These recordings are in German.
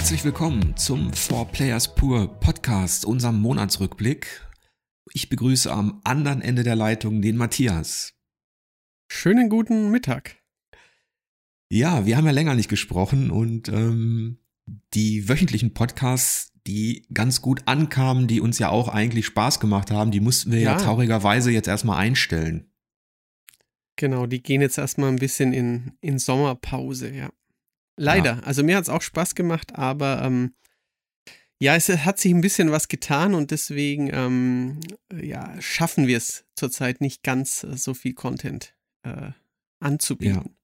Herzlich willkommen zum Four Players Pur Podcast, unserem Monatsrückblick. Ich begrüße am anderen Ende der Leitung den Matthias. Schönen guten Mittag. Ja, wir haben ja länger nicht gesprochen und ähm, die wöchentlichen Podcasts, die ganz gut ankamen, die uns ja auch eigentlich Spaß gemacht haben, die mussten wir ja, ja traurigerweise jetzt erstmal einstellen. Genau, die gehen jetzt erstmal ein bisschen in, in Sommerpause, ja. Leider. Ja. Also mir hat es auch Spaß gemacht, aber ähm, ja, es hat sich ein bisschen was getan und deswegen ähm, ja, schaffen wir es zurzeit nicht ganz äh, so viel Content äh, anzubieten.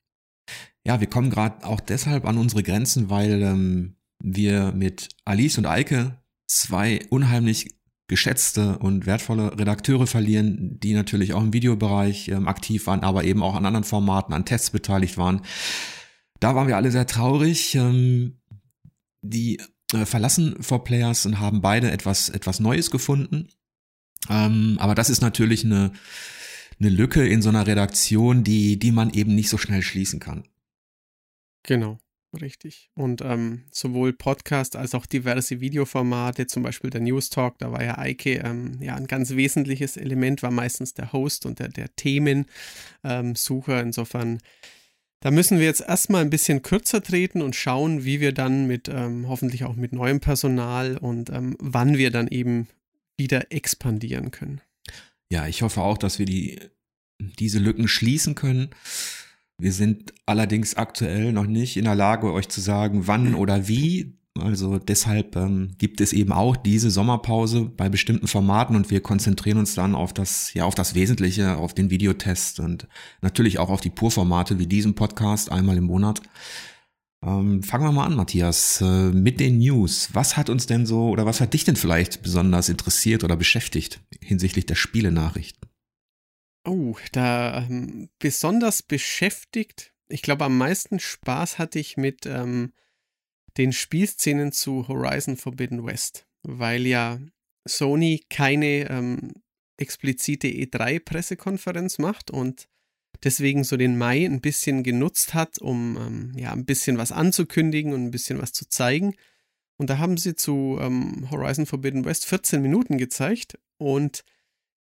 Ja. ja wir kommen gerade auch deshalb an unsere Grenzen, weil ähm, wir mit Alice und Eike zwei unheimlich geschätzte und wertvolle Redakteure verlieren, die natürlich auch im Videobereich ähm, aktiv waren, aber eben auch an anderen Formaten, an Tests beteiligt waren. Da waren wir alle sehr traurig. Ähm, die äh, verlassen For Players und haben beide etwas, etwas Neues gefunden. Ähm, aber das ist natürlich eine, eine Lücke in so einer Redaktion, die, die man eben nicht so schnell schließen kann. Genau, richtig. Und ähm, sowohl Podcast als auch diverse Videoformate, zum Beispiel der News Talk, da war ja Eike ähm, ja ein ganz wesentliches Element, war meistens der Host und der, der Themensucher. Insofern da müssen wir jetzt erstmal ein bisschen kürzer treten und schauen, wie wir dann mit ähm, hoffentlich auch mit neuem Personal und ähm, wann wir dann eben wieder expandieren können. Ja, ich hoffe auch, dass wir die, diese Lücken schließen können. Wir sind allerdings aktuell noch nicht in der Lage, euch zu sagen, wann oder wie. Also deshalb ähm, gibt es eben auch diese Sommerpause bei bestimmten Formaten und wir konzentrieren uns dann auf das, ja, auf das Wesentliche, auf den Videotest und natürlich auch auf die Pur-Formate wie diesen Podcast einmal im Monat. Ähm, fangen wir mal an, Matthias, äh, mit den News. Was hat uns denn so oder was hat dich denn vielleicht besonders interessiert oder beschäftigt hinsichtlich der Spielenachrichten? Oh, da ähm, besonders beschäftigt. Ich glaube, am meisten Spaß hatte ich mit ähm, den Spielszenen zu Horizon Forbidden West, weil ja Sony keine ähm, explizite E3-Pressekonferenz macht und deswegen so den Mai ein bisschen genutzt hat, um ähm, ja ein bisschen was anzukündigen und ein bisschen was zu zeigen. Und da haben sie zu ähm, Horizon Forbidden West 14 Minuten gezeigt und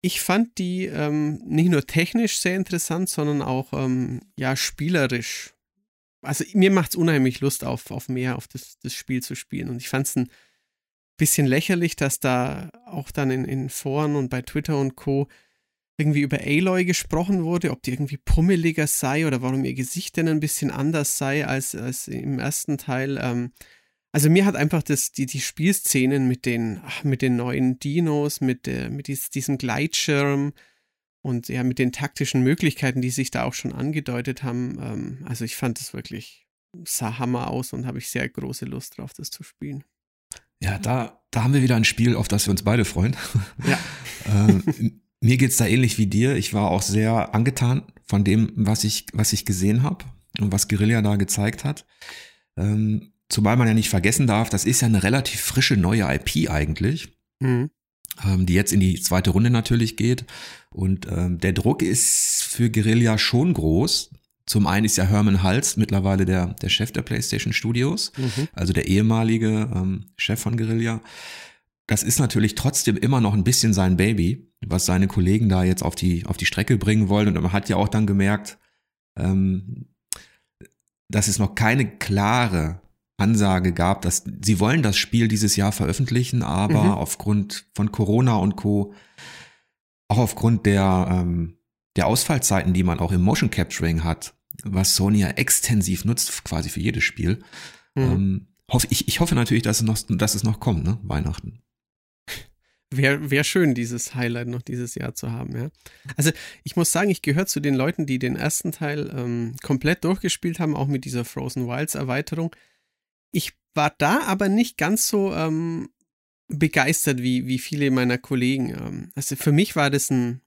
ich fand die ähm, nicht nur technisch sehr interessant, sondern auch ähm, ja spielerisch also mir macht es unheimlich Lust auf, auf mehr, auf das, das Spiel zu spielen. Und ich fand es ein bisschen lächerlich, dass da auch dann in, in Foren und bei Twitter und Co. irgendwie über Aloy gesprochen wurde, ob die irgendwie pummeliger sei oder warum ihr Gesicht denn ein bisschen anders sei als, als im ersten Teil. Ähm, also mir hat einfach das, die, die Spielszenen mit den, ach, mit den neuen Dinos, mit, der, mit dies, diesem Gleitschirm, und ja, mit den taktischen Möglichkeiten, die sich da auch schon angedeutet haben, ähm, also ich fand es wirklich, sah Hammer aus und habe ich sehr große Lust drauf, das zu spielen. Ja, da, da haben wir wieder ein Spiel, auf das wir uns beide freuen. Ja. ähm, mir geht's da ähnlich wie dir. Ich war auch sehr angetan von dem, was ich, was ich gesehen habe und was Guerilla da gezeigt hat. Ähm, zumal man ja nicht vergessen darf, das ist ja eine relativ frische neue IP eigentlich. Mhm die jetzt in die zweite Runde natürlich geht. Und ähm, der Druck ist für Guerilla schon groß. Zum einen ist ja Herman Hals mittlerweile der, der Chef der PlayStation Studios, mhm. also der ehemalige ähm, Chef von Guerilla. Das ist natürlich trotzdem immer noch ein bisschen sein Baby, was seine Kollegen da jetzt auf die, auf die Strecke bringen wollen. Und man hat ja auch dann gemerkt, ähm, dass es noch keine klare Ansage gab, dass sie wollen das Spiel dieses Jahr veröffentlichen, aber mhm. aufgrund von Corona und Co., auch aufgrund der, ähm, der Ausfallzeiten, die man auch im Motion Capturing hat, was Sony ja extensiv nutzt, quasi für jedes Spiel, mhm. ähm, hoffe, ich, ich hoffe natürlich, dass es noch, dass es noch kommt, ne? Weihnachten. Wäre wär schön, dieses Highlight noch dieses Jahr zu haben, ja. Also ich muss sagen, ich gehöre zu den Leuten, die den ersten Teil ähm, komplett durchgespielt haben, auch mit dieser Frozen Wilds Erweiterung. Ich war da aber nicht ganz so ähm, begeistert wie, wie viele meiner Kollegen. Ähm, also für mich war das ein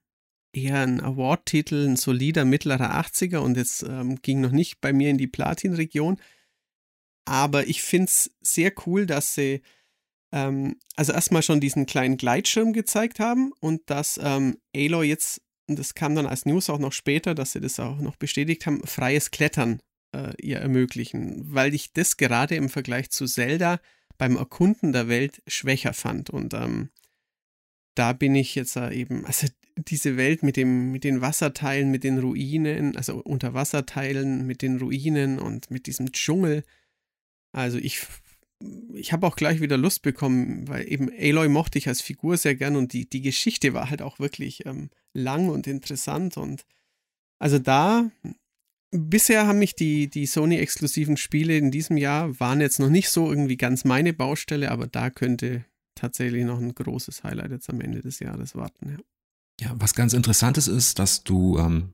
eher ein Award-Titel, ein solider mittlerer 80er und jetzt ähm, ging noch nicht bei mir in die Platin-Region. Aber ich finde es sehr cool, dass sie ähm, also erstmal schon diesen kleinen Gleitschirm gezeigt haben und dass ähm, Aloy jetzt, und das kam dann als News auch noch später, dass sie das auch noch bestätigt haben, freies Klettern äh, ihr ermöglichen, weil ich das gerade im Vergleich zu Zelda beim Erkunden der Welt schwächer fand. Und ähm, da bin ich jetzt äh, eben, also diese Welt mit dem, mit den Wasserteilen, mit den Ruinen, also Unterwasserteilen, mit den Ruinen und mit diesem Dschungel. Also ich, ich habe auch gleich wieder Lust bekommen, weil eben Aloy mochte ich als Figur sehr gern und die, die Geschichte war halt auch wirklich ähm, lang und interessant und also da bisher haben mich die, die Sony-exklusiven Spiele in diesem Jahr waren jetzt noch nicht so irgendwie ganz meine Baustelle, aber da könnte tatsächlich noch ein großes Highlight jetzt am Ende des Jahres warten. Ja, ja was ganz interessantes ist, dass du, ähm,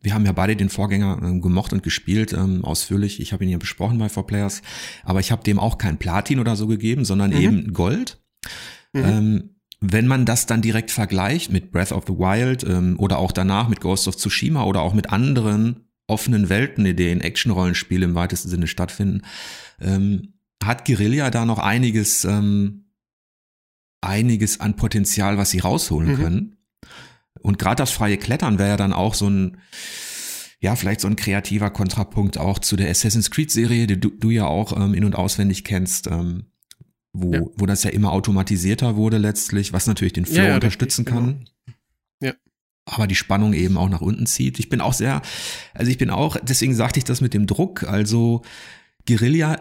wir haben ja beide den Vorgänger ähm, gemocht und gespielt, ähm, ausführlich. Ich habe ihn ja besprochen bei 4Players, aber ich habe dem auch kein Platin oder so gegeben, sondern mhm. eben Gold. Mhm. Ähm, wenn man das dann direkt vergleicht mit Breath of the Wild ähm, oder auch danach mit Ghost of Tsushima oder auch mit anderen offenen Welten, in denen Action-Rollenspiele im weitesten Sinne stattfinden, ähm, hat Guerilla da noch einiges, ähm, einiges an Potenzial, was sie rausholen mhm. können. Und gerade das freie Klettern wäre ja dann auch so ein, ja, vielleicht so ein kreativer Kontrapunkt auch zu der Assassin's Creed-Serie, die du, du ja auch ähm, in- und auswendig kennst, ähm, wo, ja. wo das ja immer automatisierter wurde letztlich, was natürlich den Flow ja, ja, unterstützen richtig, kann. Genau aber die Spannung eben auch nach unten zieht. Ich bin auch sehr, also ich bin auch, deswegen sagte ich das mit dem Druck, also Guerilla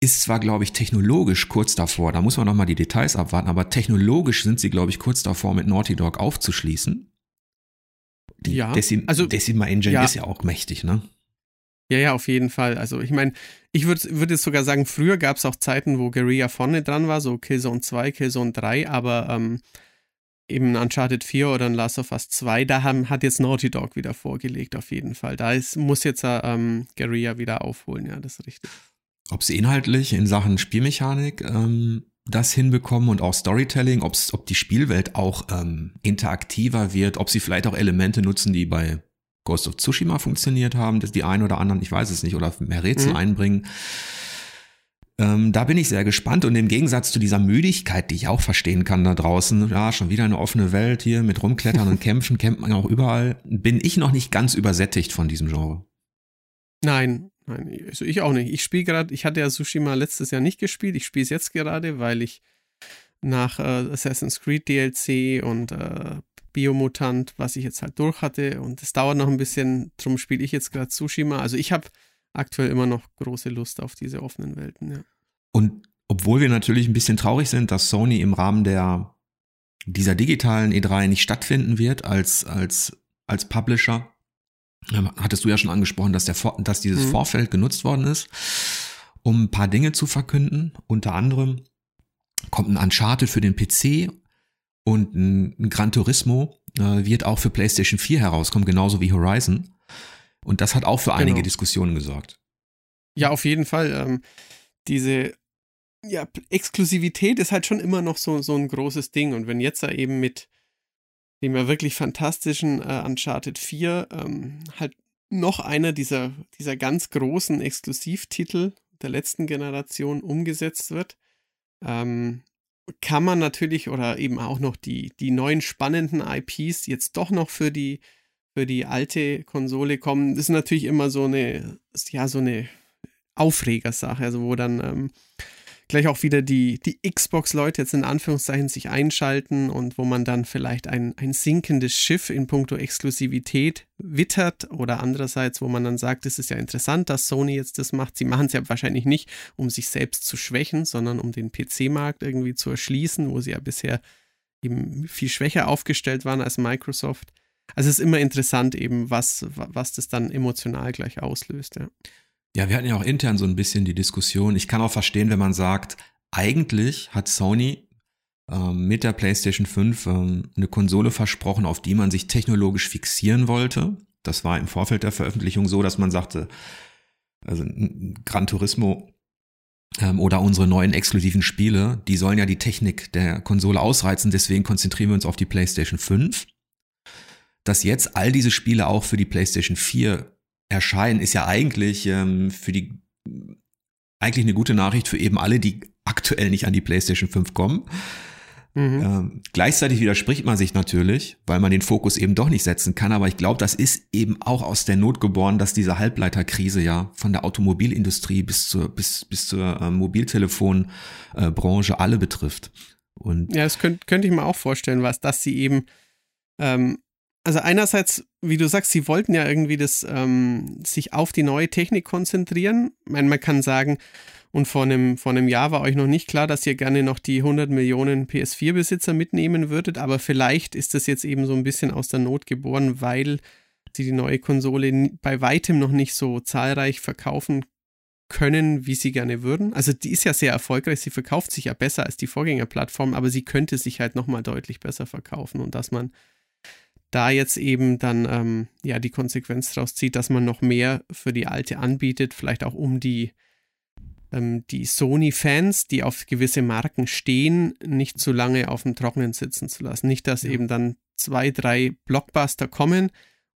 ist zwar, glaube ich, technologisch kurz davor, da muss man noch mal die Details abwarten, aber technologisch sind sie, glaube ich, kurz davor, mit Naughty Dog aufzuschließen. Die ja, Decim also Decima Engine ja. ist ja auch mächtig, ne? Ja, ja, auf jeden Fall. Also ich meine, ich würde würd jetzt sogar sagen, früher gab es auch Zeiten, wo Guerilla vorne dran war, so Killzone 2, Killzone 3, aber ähm, eben Uncharted 4 oder ein Last of Us 2, da haben, hat jetzt Naughty Dog wieder vorgelegt, auf jeden Fall. Da ist, muss jetzt ähm, Guerilla wieder aufholen, ja, das ist richtig. Ob sie inhaltlich in Sachen Spielmechanik ähm, das hinbekommen und auch Storytelling, ob's, ob die Spielwelt auch ähm, interaktiver wird, ob sie vielleicht auch Elemente nutzen, die bei Ghost of Tsushima funktioniert haben, dass die einen oder anderen, ich weiß es nicht, oder mehr Rätsel mhm. einbringen. Ähm, da bin ich sehr gespannt und im Gegensatz zu dieser Müdigkeit, die ich auch verstehen kann da draußen, ja, schon wieder eine offene Welt hier mit rumklettern und kämpfen, kämpft man auch überall, bin ich noch nicht ganz übersättigt von diesem Genre. Nein, nein, also ich auch nicht. Ich spiele gerade, ich hatte ja Tsushima letztes Jahr nicht gespielt, ich spiele es jetzt gerade, weil ich nach äh, Assassin's Creed DLC und äh, Biomutant, was ich jetzt halt durch hatte und es dauert noch ein bisschen, drum spiele ich jetzt gerade Tsushima. Also ich habe aktuell immer noch große Lust auf diese offenen Welten, ja. Und obwohl wir natürlich ein bisschen traurig sind, dass Sony im Rahmen der dieser digitalen E3 nicht stattfinden wird als als als Publisher, ähm, hattest du ja schon angesprochen, dass der dass dieses mhm. Vorfeld genutzt worden ist, um ein paar Dinge zu verkünden. Unter anderem kommt ein Uncharted für den PC und ein, Gran Turismo äh, wird auch für PlayStation 4 herauskommen, genauso wie Horizon. Und das hat auch für einige genau. Diskussionen gesorgt. Ja, auf jeden Fall. Ähm, diese ja, Exklusivität ist halt schon immer noch so, so ein großes Ding. Und wenn jetzt da eben mit dem ja wirklich fantastischen äh, Uncharted 4 ähm, halt noch einer dieser, dieser ganz großen Exklusivtitel der letzten Generation umgesetzt wird, ähm, kann man natürlich oder eben auch noch die, die neuen spannenden IPs jetzt doch noch für die für die alte Konsole kommen, das ist natürlich immer so eine, ja, so eine Aufregersache, also wo dann ähm, gleich auch wieder die, die Xbox-Leute jetzt in Anführungszeichen sich einschalten und wo man dann vielleicht ein, ein sinkendes Schiff in puncto Exklusivität wittert oder andererseits, wo man dann sagt, es ist ja interessant, dass Sony jetzt das macht. Sie machen es ja wahrscheinlich nicht, um sich selbst zu schwächen, sondern um den PC-Markt irgendwie zu erschließen, wo sie ja bisher eben viel schwächer aufgestellt waren als Microsoft. Also es ist immer interessant eben, was, was das dann emotional gleich auslöst, ja. Ja, wir hatten ja auch intern so ein bisschen die Diskussion. Ich kann auch verstehen, wenn man sagt, eigentlich hat Sony ähm, mit der PlayStation 5 ähm, eine Konsole versprochen, auf die man sich technologisch fixieren wollte. Das war im Vorfeld der Veröffentlichung so, dass man sagte, also Gran Turismo ähm, oder unsere neuen exklusiven Spiele, die sollen ja die Technik der Konsole ausreizen, deswegen konzentrieren wir uns auf die PlayStation 5 dass jetzt all diese Spiele auch für die PlayStation 4 erscheinen, ist ja eigentlich ähm, für die eigentlich eine gute Nachricht für eben alle, die aktuell nicht an die PlayStation 5 kommen. Mhm. Ähm, gleichzeitig widerspricht man sich natürlich, weil man den Fokus eben doch nicht setzen kann. Aber ich glaube, das ist eben auch aus der Not geboren, dass diese Halbleiterkrise ja von der Automobilindustrie bis zur, bis, bis zur äh, Mobiltelefonbranche äh, alle betrifft. Und ja, das könnte könnt ich mir auch vorstellen, was, dass sie eben, ähm, also einerseits, wie du sagst, sie wollten ja irgendwie das, ähm, sich auf die neue Technik konzentrieren. Ich meine, man kann sagen, und vor einem, vor einem Jahr war euch noch nicht klar, dass ihr gerne noch die 100 Millionen PS4-Besitzer mitnehmen würdet, aber vielleicht ist das jetzt eben so ein bisschen aus der Not geboren, weil sie die neue Konsole bei weitem noch nicht so zahlreich verkaufen können, wie sie gerne würden. Also die ist ja sehr erfolgreich, sie verkauft sich ja besser als die Vorgängerplattform, aber sie könnte sich halt nochmal deutlich besser verkaufen und dass man da jetzt eben dann ähm, ja die Konsequenz daraus zieht, dass man noch mehr für die alte anbietet, vielleicht auch um die ähm, die Sony-Fans, die auf gewisse Marken stehen, nicht zu lange auf dem Trockenen sitzen zu lassen. Nicht, dass ja. eben dann zwei, drei Blockbuster kommen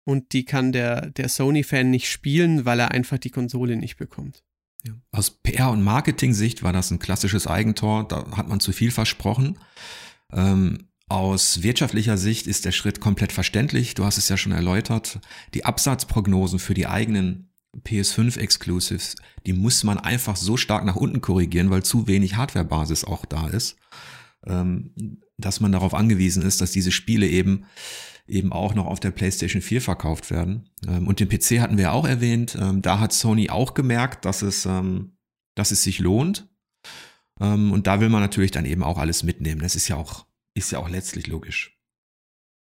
und die kann der, der Sony-Fan nicht spielen, weil er einfach die Konsole nicht bekommt. Ja. Aus PR- und Marketing-Sicht war das ein klassisches Eigentor, da hat man zu viel versprochen. Ähm, aus wirtschaftlicher Sicht ist der Schritt komplett verständlich. Du hast es ja schon erläutert. Die Absatzprognosen für die eigenen PS5 Exclusives, die muss man einfach so stark nach unten korrigieren, weil zu wenig Hardwarebasis auch da ist, ähm, dass man darauf angewiesen ist, dass diese Spiele eben eben auch noch auf der PlayStation 4 verkauft werden. Ähm, und den PC hatten wir auch erwähnt. Ähm, da hat Sony auch gemerkt, dass es, dass es sich lohnt. Und da will man natürlich dann eben auch alles mitnehmen. Das ist ja auch, ist ja auch letztlich logisch.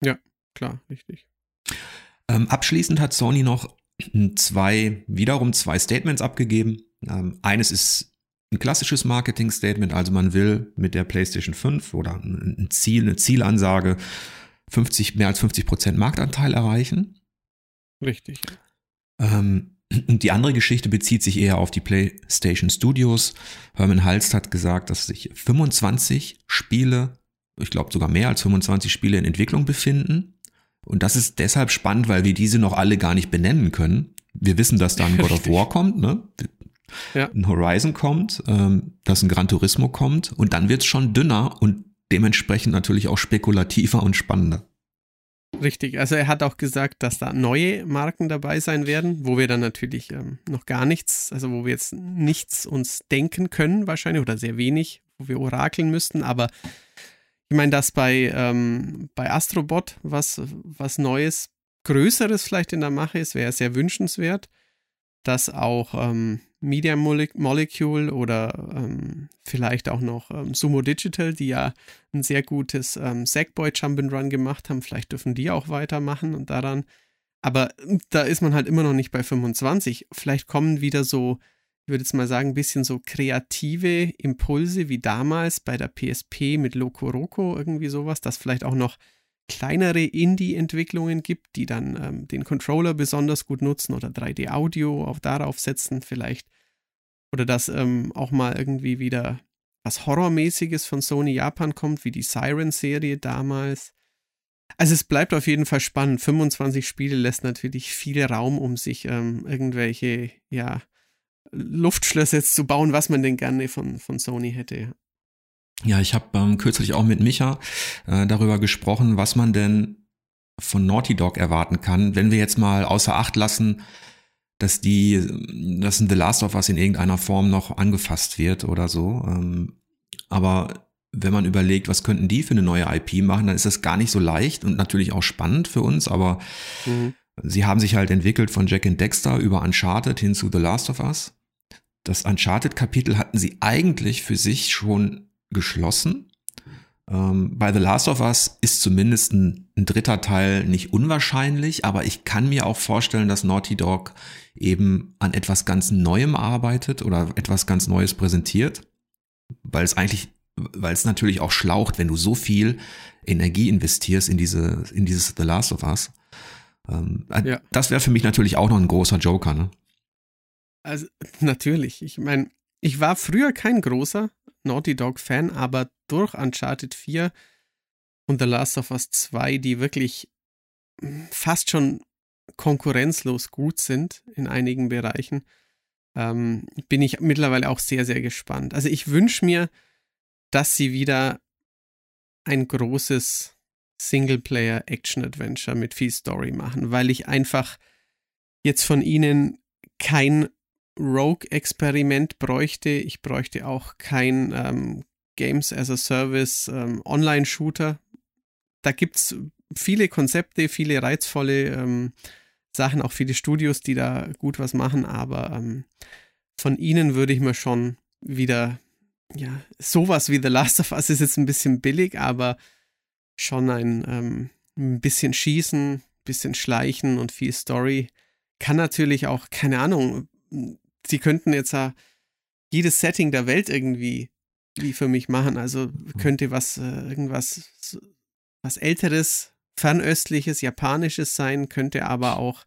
Ja, klar, richtig. Ähm, abschließend hat Sony noch zwei, wiederum zwei Statements abgegeben. Ähm, eines ist ein klassisches Marketing-Statement, also man will mit der PlayStation 5 oder ein Ziel, eine Zielansage 50, mehr als 50 Prozent Marktanteil erreichen. Richtig. Ähm, die andere Geschichte bezieht sich eher auf die PlayStation Studios. Herman Halst hat gesagt, dass sich 25 Spiele, ich glaube sogar mehr als 25 Spiele in Entwicklung befinden. Und das ist deshalb spannend, weil wir diese noch alle gar nicht benennen können. Wir wissen, dass da ein God of War kommt, ne? Ja. Ein Horizon kommt, ähm, dass ein Gran Turismo kommt und dann wird's schon dünner und dementsprechend natürlich auch spekulativer und spannender. Richtig, also er hat auch gesagt, dass da neue Marken dabei sein werden, wo wir dann natürlich ähm, noch gar nichts, also wo wir jetzt nichts uns denken können wahrscheinlich oder sehr wenig, wo wir orakeln müssten, aber ich meine, dass bei, ähm, bei Astrobot was, was Neues, Größeres vielleicht in der Mache ist, wäre sehr wünschenswert. Dass auch ähm, Media Molecule oder ähm, vielleicht auch noch ähm, Sumo Digital, die ja ein sehr gutes ähm, Sackboy Jump'n'Run gemacht haben, vielleicht dürfen die auch weitermachen und daran. Aber da ist man halt immer noch nicht bei 25. Vielleicht kommen wieder so ich würde jetzt mal sagen, ein bisschen so kreative Impulse wie damals bei der PSP mit Loco Roco, irgendwie sowas, dass vielleicht auch noch kleinere Indie-Entwicklungen gibt, die dann ähm, den Controller besonders gut nutzen oder 3D-Audio auch darauf setzen, vielleicht. Oder dass ähm, auch mal irgendwie wieder was Horrormäßiges von Sony Japan kommt, wie die Siren-Serie damals. Also es bleibt auf jeden Fall spannend. 25 Spiele lässt natürlich viel Raum, um sich ähm, irgendwelche, ja, Luftschlösser jetzt zu bauen, was man denn gerne von, von Sony hätte. Ja, ich habe ähm, kürzlich auch mit Micha äh, darüber gesprochen, was man denn von Naughty Dog erwarten kann, wenn wir jetzt mal außer Acht lassen, dass die, dass ein The Last of Us in irgendeiner Form noch angefasst wird oder so. Ähm, aber wenn man überlegt, was könnten die für eine neue IP machen, dann ist das gar nicht so leicht und natürlich auch spannend für uns, aber mhm. sie haben sich halt entwickelt von Jack and Dexter über Uncharted hin zu The Last of Us das Uncharted-Kapitel hatten sie eigentlich für sich schon geschlossen. Ähm, bei The Last of Us ist zumindest ein, ein, dritter Teil nicht unwahrscheinlich, aber ich kann mir auch vorstellen, dass Naughty Dog eben an etwas ganz Neuem arbeitet oder etwas ganz Neues präsentiert, weil es eigentlich, weil es natürlich auch schlaucht, wenn du so viel Energie investierst in diese, in dieses The Last of Us. Ähm, ja. Das wäre für mich natürlich auch noch ein großer Joker, ne? Also, natürlich. Ich meine, ich war früher kein großer Naughty Dog-Fan, aber durch Uncharted 4 und The Last of Us 2, die wirklich fast schon konkurrenzlos gut sind in einigen Bereichen, ähm, bin ich mittlerweile auch sehr, sehr gespannt. Also ich wünsche mir, dass sie wieder ein großes Singleplayer-Action-Adventure mit viel Story machen, weil ich einfach jetzt von ihnen kein Rogue-Experiment bräuchte. Ich bräuchte auch kein ähm, Games as a Service ähm, Online-Shooter. Da gibt es viele Konzepte, viele reizvolle ähm, Sachen, auch viele Studios, die da gut was machen, aber ähm, von ihnen würde ich mir schon wieder, ja, sowas wie The Last of Us ist jetzt ein bisschen billig, aber schon ein, ähm, ein bisschen Schießen, bisschen Schleichen und viel Story. Kann natürlich auch, keine Ahnung, sie könnten jetzt ja jedes Setting der Welt irgendwie wie für mich machen. Also mhm. könnte was, äh, irgendwas, was älteres, fernöstliches, japanisches sein, könnte aber auch,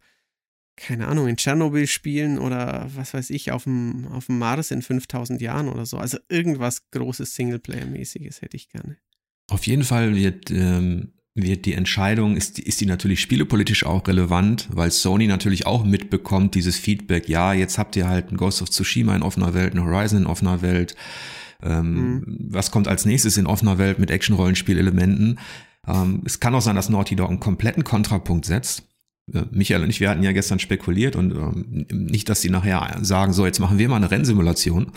keine Ahnung, in Tschernobyl spielen oder was weiß ich, auf dem, auf dem Mars in 5000 Jahren oder so. Also irgendwas großes Singleplayer-mäßiges hätte ich gerne. Auf jeden Fall wird, ähm, wird die Entscheidung, ist, ist die natürlich spielepolitisch auch relevant, weil Sony natürlich auch mitbekommt, dieses Feedback, ja, jetzt habt ihr halt ein Ghost of Tsushima in offener Welt, ein Horizon in offener Welt, ähm, mhm. Was kommt als nächstes in offener Welt mit Action-Rollenspielelementen? Ähm, es kann auch sein, dass Naughty Dog einen kompletten Kontrapunkt setzt. Äh, Michael und ich, wir hatten ja gestern spekuliert und ähm, nicht, dass sie nachher sagen, so, jetzt machen wir mal eine Rennsimulation.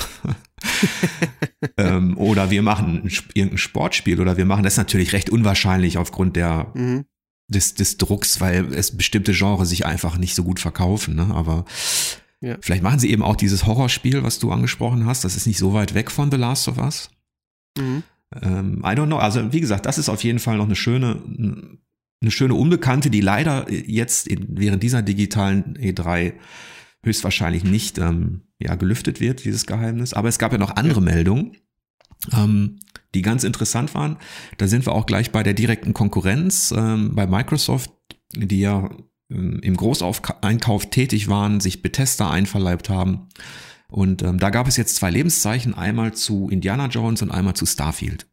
ähm, oder wir machen ein, irgendein Sportspiel oder wir machen das natürlich recht unwahrscheinlich aufgrund der, mhm. des, des Drucks, weil es bestimmte Genres sich einfach nicht so gut verkaufen. Ne? Aber ja. Vielleicht machen sie eben auch dieses Horrorspiel, was du angesprochen hast. Das ist nicht so weit weg von The Last of Us. Mhm. Ähm, I don't know. Also, wie gesagt, das ist auf jeden Fall noch eine schöne, eine schöne Unbekannte, die leider jetzt in, während dieser digitalen E3 höchstwahrscheinlich nicht ähm, ja, gelüftet wird, dieses Geheimnis. Aber es gab ja noch andere Meldungen, ähm, die ganz interessant waren. Da sind wir auch gleich bei der direkten Konkurrenz ähm, bei Microsoft, die ja ähm, im Großeinkauf tätig waren, sich Bethesda einverleibt haben. Und ähm, da gab es jetzt zwei Lebenszeichen, einmal zu Indiana Jones und einmal zu Starfield.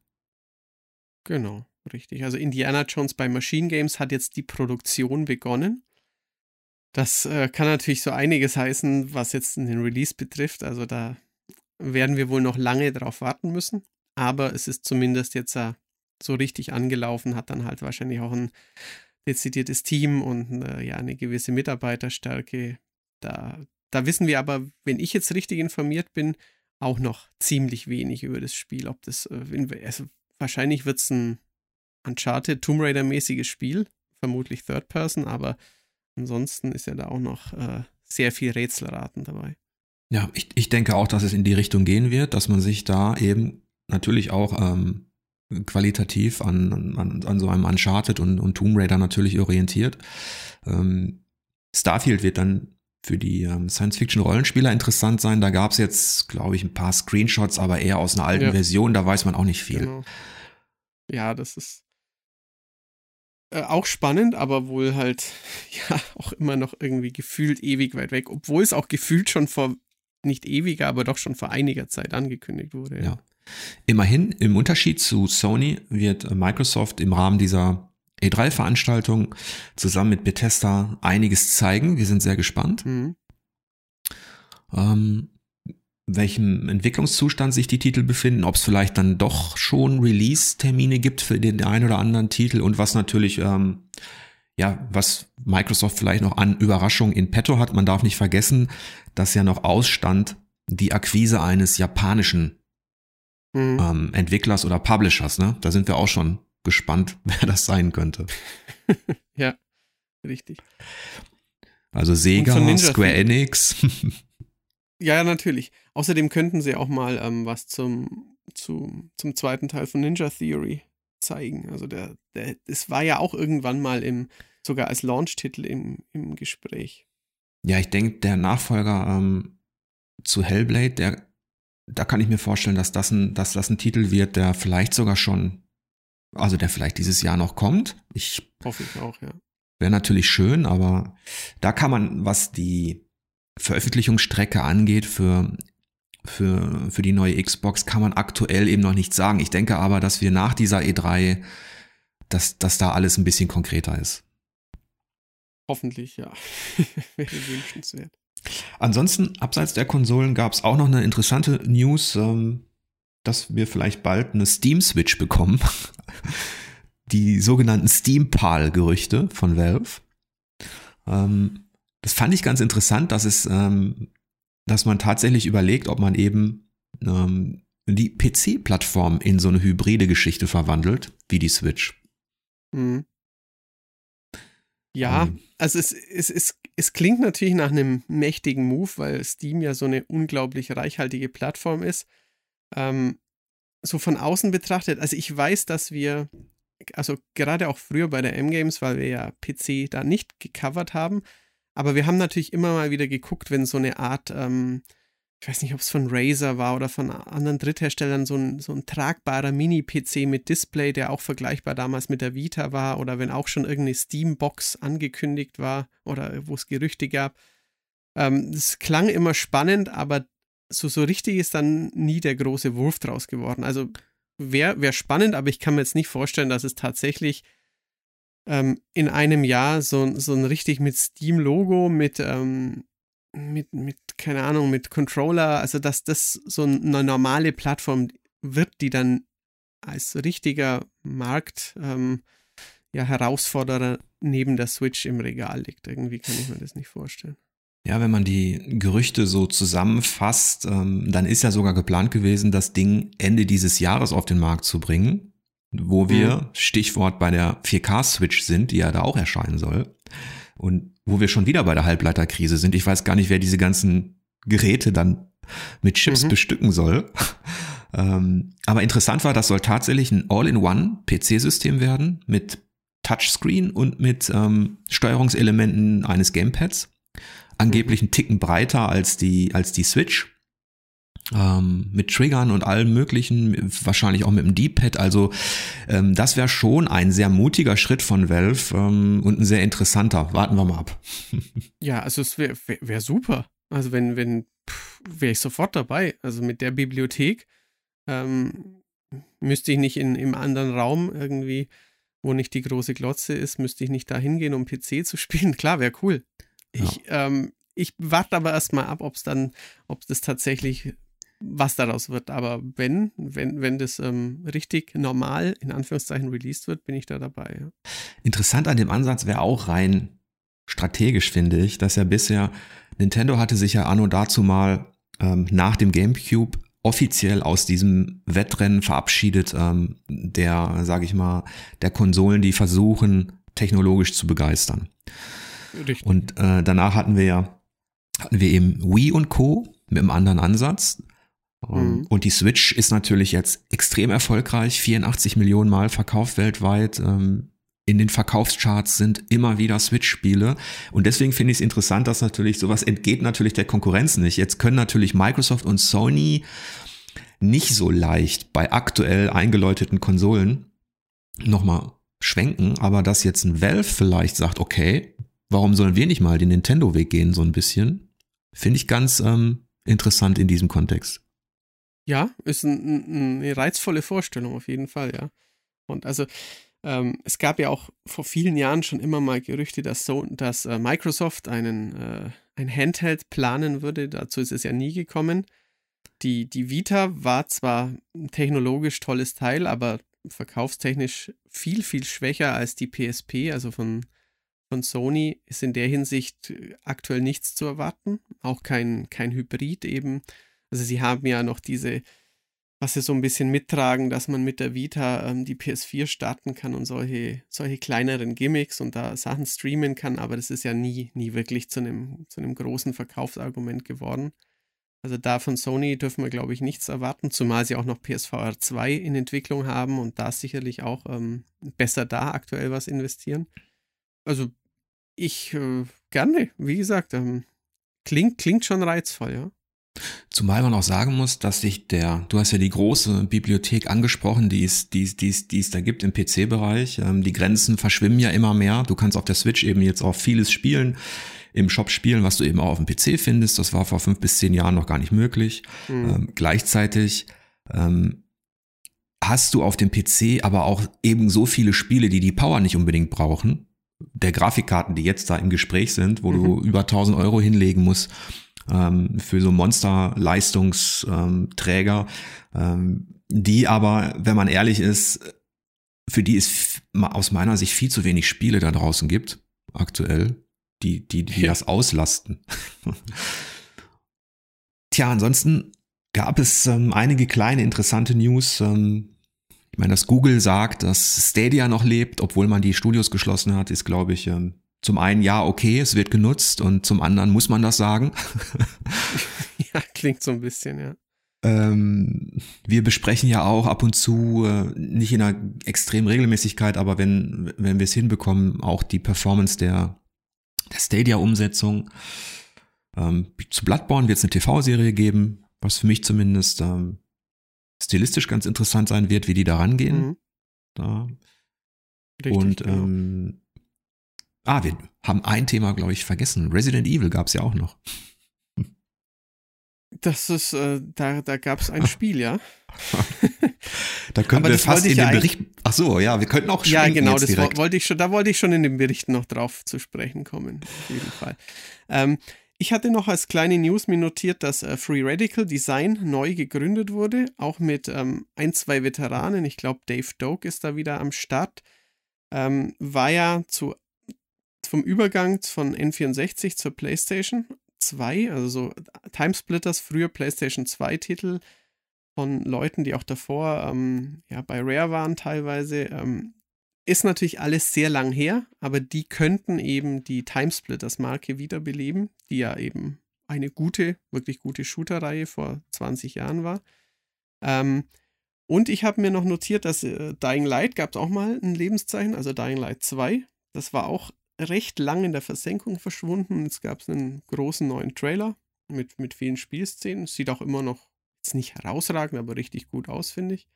Genau, richtig. Also Indiana Jones bei Machine Games hat jetzt die Produktion begonnen. Das äh, kann natürlich so einiges heißen, was jetzt den Release betrifft. Also da werden wir wohl noch lange drauf warten müssen. Aber es ist zumindest jetzt äh, so richtig angelaufen, hat dann halt wahrscheinlich auch ein dezidiertes Team und äh, ja, eine gewisse Mitarbeiterstärke. Da, da wissen wir aber, wenn ich jetzt richtig informiert bin, auch noch ziemlich wenig über das Spiel. Ob das, äh, also wahrscheinlich wird es ein Uncharted Tomb Raider-mäßiges Spiel, vermutlich Third Person, aber ansonsten ist ja da auch noch äh, sehr viel Rätselraten dabei. Ja, ich, ich denke auch, dass es in die Richtung gehen wird, dass man sich da eben natürlich auch ähm, qualitativ an, an, an so einem Uncharted und, und Tomb Raider natürlich orientiert. Ähm, Starfield wird dann für die ähm, Science-Fiction-Rollenspieler interessant sein. Da gab es jetzt, glaube ich, ein paar Screenshots, aber eher aus einer alten ja. Version. Da weiß man auch nicht viel. Genau. Ja, das ist äh, auch spannend, aber wohl halt, ja, auch immer noch irgendwie gefühlt ewig weit weg. Obwohl es auch gefühlt schon vor, nicht ewiger, aber doch schon vor einiger Zeit angekündigt wurde. ja. ja. Immerhin, im Unterschied zu Sony wird Microsoft im Rahmen dieser E3-Veranstaltung zusammen mit Bethesda einiges zeigen. Wir sind sehr gespannt. Mhm. Ähm, welchem Entwicklungszustand sich die Titel befinden, ob es vielleicht dann doch schon Release-Termine gibt für den einen oder anderen Titel und was natürlich, ähm, ja, was Microsoft vielleicht noch an Überraschung in petto hat. Man darf nicht vergessen, dass ja noch ausstand die Akquise eines japanischen mhm. ähm, Entwicklers oder Publishers. Ne? Da sind wir auch schon gespannt, wer das sein könnte. ja, richtig. Also Sega, Square Enix. ja, natürlich. Außerdem könnten sie auch mal ähm, was zum, zu, zum zweiten Teil von Ninja Theory zeigen. Also der, der, es war ja auch irgendwann mal im, sogar als Launch-Titel im, im Gespräch. Ja, ich denke, der Nachfolger ähm, zu Hellblade, der da kann ich mir vorstellen, dass das ein, dass das ein Titel wird, der vielleicht sogar schon, also der vielleicht dieses Jahr noch kommt. Ich hoffe ich auch, ja. Wäre natürlich schön, aber da kann man, was die Veröffentlichungsstrecke angeht für für, für die neue Xbox kann man aktuell eben noch nichts sagen. Ich denke aber, dass wir nach dieser E3, dass, dass da alles ein bisschen konkreter ist. Hoffentlich, ja. Wäre wünschenswert. Ansonsten, abseits der Konsolen, gab es auch noch eine interessante News. Ähm, dass wir vielleicht bald eine Steam-Switch bekommen. Die sogenannten Steam-PAL-Gerüchte von Valve. Ähm, das fand ich ganz interessant, dass es, ähm, dass man tatsächlich überlegt, ob man eben ähm, die PC-Plattform in so eine hybride Geschichte verwandelt, wie die Switch. Mhm. Ja, ähm. also es, es, es, es klingt natürlich nach einem mächtigen Move, weil Steam ja so eine unglaublich reichhaltige Plattform ist. Ähm, so von außen betrachtet, also ich weiß, dass wir, also gerade auch früher bei der M-Games, weil wir ja PC da nicht gecovert haben, aber wir haben natürlich immer mal wieder geguckt, wenn so eine Art ähm, ich weiß nicht, ob es von Razer war oder von anderen Drittherstellern, so ein, so ein tragbarer Mini-PC mit Display, der auch vergleichbar damals mit der Vita war oder wenn auch schon irgendeine Steam-Box angekündigt war oder wo es Gerüchte gab. Ähm, das klang immer spannend, aber so, so richtig ist dann nie der große Wurf draus geworden. Also wäre wär spannend, aber ich kann mir jetzt nicht vorstellen, dass es tatsächlich ähm, in einem Jahr so, so ein richtig mit Steam-Logo, mit ähm, mit, mit, keine Ahnung, mit Controller, also dass das so eine normale Plattform wird, die dann als richtiger Markt ähm, ja, Herausforderer neben der Switch im Regal liegt. Irgendwie kann ich mir das nicht vorstellen. Ja, wenn man die Gerüchte so zusammenfasst, ähm, dann ist ja sogar geplant gewesen, das Ding Ende dieses Jahres auf den Markt zu bringen, wo wir, mhm. Stichwort bei der 4K-Switch sind, die ja da auch erscheinen soll. Und wo wir schon wieder bei der Halbleiterkrise sind. Ich weiß gar nicht, wer diese ganzen Geräte dann mit Chips mhm. bestücken soll. ähm, aber interessant war, das soll tatsächlich ein All-in-One PC-System werden mit Touchscreen und mit ähm, Steuerungselementen eines Gamepads. Angeblich mhm. einen Ticken breiter als die, als die Switch ähm, mit Triggern und allem möglichen, wahrscheinlich auch mit dem D-Pad. Also ähm, das wäre schon ein sehr mutiger Schritt von Valve ähm, und ein sehr interessanter. Warten wir mal ab. ja, also es wäre wär, wär super. Also wenn, wenn, wäre ich sofort dabei. Also mit der Bibliothek ähm, müsste ich nicht in, im anderen Raum irgendwie, wo nicht die große Glotze ist, müsste ich nicht da hingehen, um PC zu spielen. Klar, wäre cool. Ich, ja. ähm, ich warte aber erstmal ab, ob es dann, ob das tatsächlich was daraus wird. Aber wenn, wenn, wenn das ähm, richtig normal in Anführungszeichen released wird, bin ich da dabei. Ja. Interessant an dem Ansatz wäre auch rein strategisch, finde ich, dass ja bisher Nintendo hatte sich ja anno dazu mal ähm, nach dem GameCube offiziell aus diesem Wettrennen verabschiedet, ähm, der, sage ich mal, der Konsolen, die versuchen, technologisch zu begeistern. Richtig. Und äh, danach hatten wir ja hatten wir eben Wii und Co. mit einem anderen Ansatz. Ähm, mhm. Und die Switch ist natürlich jetzt extrem erfolgreich, 84 Millionen Mal verkauft weltweit. Ähm, in den Verkaufscharts sind immer wieder Switch-Spiele. Und deswegen finde ich es interessant, dass natürlich sowas entgeht natürlich der Konkurrenz nicht. Jetzt können natürlich Microsoft und Sony nicht so leicht bei aktuell eingeläuteten Konsolen nochmal schwenken, aber dass jetzt ein Valve vielleicht sagt, okay, warum sollen wir nicht mal den Nintendo-Weg gehen, so ein bisschen, finde ich ganz ähm, interessant in diesem Kontext. Ja, ist ein, eine reizvolle Vorstellung auf jeden Fall, ja. Und also ähm, es gab ja auch vor vielen Jahren schon immer mal Gerüchte, dass, so, dass äh, Microsoft einen äh, ein Handheld planen würde. Dazu ist es ja nie gekommen. Die, die Vita war zwar ein technologisch tolles Teil, aber verkaufstechnisch viel, viel schwächer als die PSP. Also von, von Sony ist in der Hinsicht aktuell nichts zu erwarten. Auch kein, kein Hybrid eben. Also sie haben ja noch diese, was sie so ein bisschen mittragen, dass man mit der Vita ähm, die PS4 starten kann und solche, solche kleineren Gimmicks und da Sachen streamen kann, aber das ist ja nie, nie wirklich zu einem, zu einem großen Verkaufsargument geworden. Also da von Sony dürfen wir, glaube ich, nichts erwarten, zumal sie auch noch PSVR 2 in Entwicklung haben und da sicherlich auch ähm, besser da aktuell was investieren. Also ich äh, gerne, wie gesagt, ähm, klingt, klingt schon reizvoll, ja. Zumal man auch sagen muss, dass sich der, du hast ja die große Bibliothek angesprochen, die es, die, es, die, es, die es da gibt im PC-Bereich. Ähm, die Grenzen verschwimmen ja immer mehr. Du kannst auf der Switch eben jetzt auch vieles spielen, im Shop spielen, was du eben auch auf dem PC findest. Das war vor fünf bis zehn Jahren noch gar nicht möglich. Mhm. Ähm, gleichzeitig ähm, hast du auf dem PC aber auch eben so viele Spiele, die die Power nicht unbedingt brauchen. Der Grafikkarten, die jetzt da im Gespräch sind, wo mhm. du über 1000 Euro hinlegen musst ähm, für so Monster-Leistungsträger. Ähm, die aber, wenn man ehrlich ist, für die es aus meiner Sicht viel zu wenig Spiele da draußen gibt, aktuell, die, die, die das auslasten. Tja, ansonsten gab es ähm, einige kleine interessante News. Ähm, ich meine, dass Google sagt, dass Stadia noch lebt, obwohl man die Studios geschlossen hat, ist, glaube ich, ähm, zum einen ja, okay, es wird genutzt und zum anderen muss man das sagen. ja, klingt so ein bisschen, ja. Ähm, wir besprechen ja auch ab und zu, äh, nicht in einer extremen Regelmäßigkeit, aber wenn, wenn wir es hinbekommen, auch die Performance der, der Stadia-Umsetzung. Ähm, zu Bloodborne wird es eine TV-Serie geben, was für mich zumindest ähm, stilistisch ganz interessant sein wird, wie die da rangehen. Mhm. Da. Richtig, und genau. ähm, ah, wir haben ein Thema, glaube ich, vergessen. Resident Evil gab es ja auch noch. Das ist, äh, da, da gab es ein Spiel, ja. da können wir fast in ja den Bericht. Ach so, ja, wir könnten auch Ja, genau, das direkt. wollte ich schon, da wollte ich schon in den Berichten noch drauf zu sprechen kommen, auf jeden Fall. Ähm, ich hatte noch als kleine News mir notiert, dass äh, Free Radical Design neu gegründet wurde, auch mit ähm, ein, zwei Veteranen. Ich glaube, Dave Doak ist da wieder am Start. Ähm, war ja zu, vom Übergang von N64 zur PlayStation 2, also so Timesplitters, früher PlayStation 2 Titel von Leuten, die auch davor ähm, ja, bei Rare waren teilweise. Ähm, ist natürlich alles sehr lang her, aber die könnten eben die Timesplitters-Marke wiederbeleben, die ja eben eine gute, wirklich gute Shooter-Reihe vor 20 Jahren war. Ähm, und ich habe mir noch notiert, dass äh, Dying Light gab es auch mal ein Lebenszeichen, also Dying Light 2. Das war auch recht lang in der Versenkung verschwunden. Jetzt gab es einen großen neuen Trailer mit, mit vielen Spielszenen. Sieht auch immer noch jetzt nicht herausragend, aber richtig gut aus, finde ich.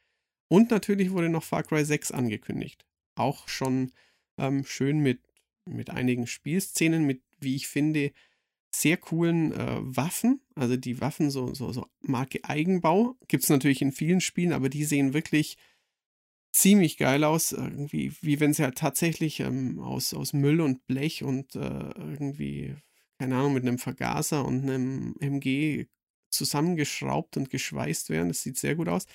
Und natürlich wurde noch Far Cry 6 angekündigt. Auch schon ähm, schön mit, mit einigen Spielszenen, mit, wie ich finde, sehr coolen äh, Waffen. Also die Waffen, so, so, so Marke Eigenbau, gibt es natürlich in vielen Spielen, aber die sehen wirklich ziemlich geil aus. Irgendwie, wie wenn sie halt tatsächlich ähm, aus, aus Müll und Blech und äh, irgendwie, keine Ahnung, mit einem Vergaser und einem MG zusammengeschraubt und geschweißt wären. Das sieht sehr gut aus.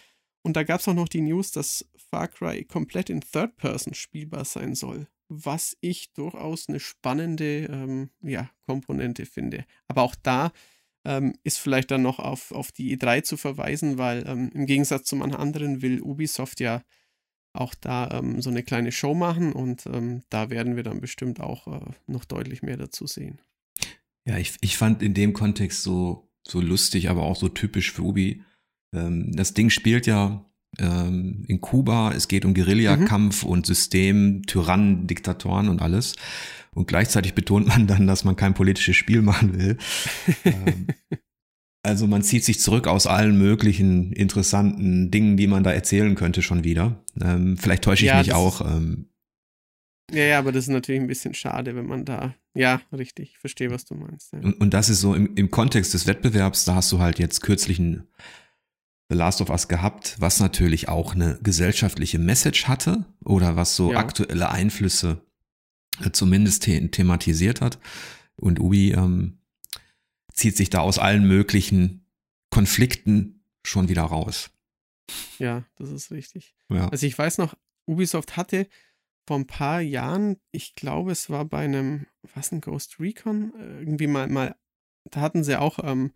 Und da gab es auch noch die News, dass Far Cry komplett in Third Person spielbar sein soll. Was ich durchaus eine spannende ähm, ja, Komponente finde. Aber auch da ähm, ist vielleicht dann noch auf, auf die E3 zu verweisen, weil ähm, im Gegensatz zu manchen anderen will Ubisoft ja auch da ähm, so eine kleine Show machen und ähm, da werden wir dann bestimmt auch äh, noch deutlich mehr dazu sehen. Ja, ich, ich fand in dem Kontext so, so lustig, aber auch so typisch für Ubi. Ähm, das Ding spielt ja ähm, in Kuba, es geht um Guerillakampf mhm. und System, Tyrannen, Diktatoren und alles. Und gleichzeitig betont man dann, dass man kein politisches Spiel machen will. also man zieht sich zurück aus allen möglichen interessanten Dingen, die man da erzählen könnte schon wieder. Ähm, vielleicht täusche ich ja, mich auch. Ähm, ja, ja, aber das ist natürlich ein bisschen schade, wenn man da, ja, richtig, ich verstehe, was du meinst. Ja. Und, und, das ist so im, im Kontext des Wettbewerbs, da hast du halt jetzt kürzlich ein The Last of Us gehabt, was natürlich auch eine gesellschaftliche Message hatte oder was so ja. aktuelle Einflüsse äh, zumindest the thematisiert hat. Und Ubi ähm, zieht sich da aus allen möglichen Konflikten schon wieder raus. Ja, das ist richtig. Ja. Also ich weiß noch, Ubisoft hatte vor ein paar Jahren, ich glaube, es war bei einem, was ein Ghost Recon, irgendwie mal, mal, da hatten sie auch ähm,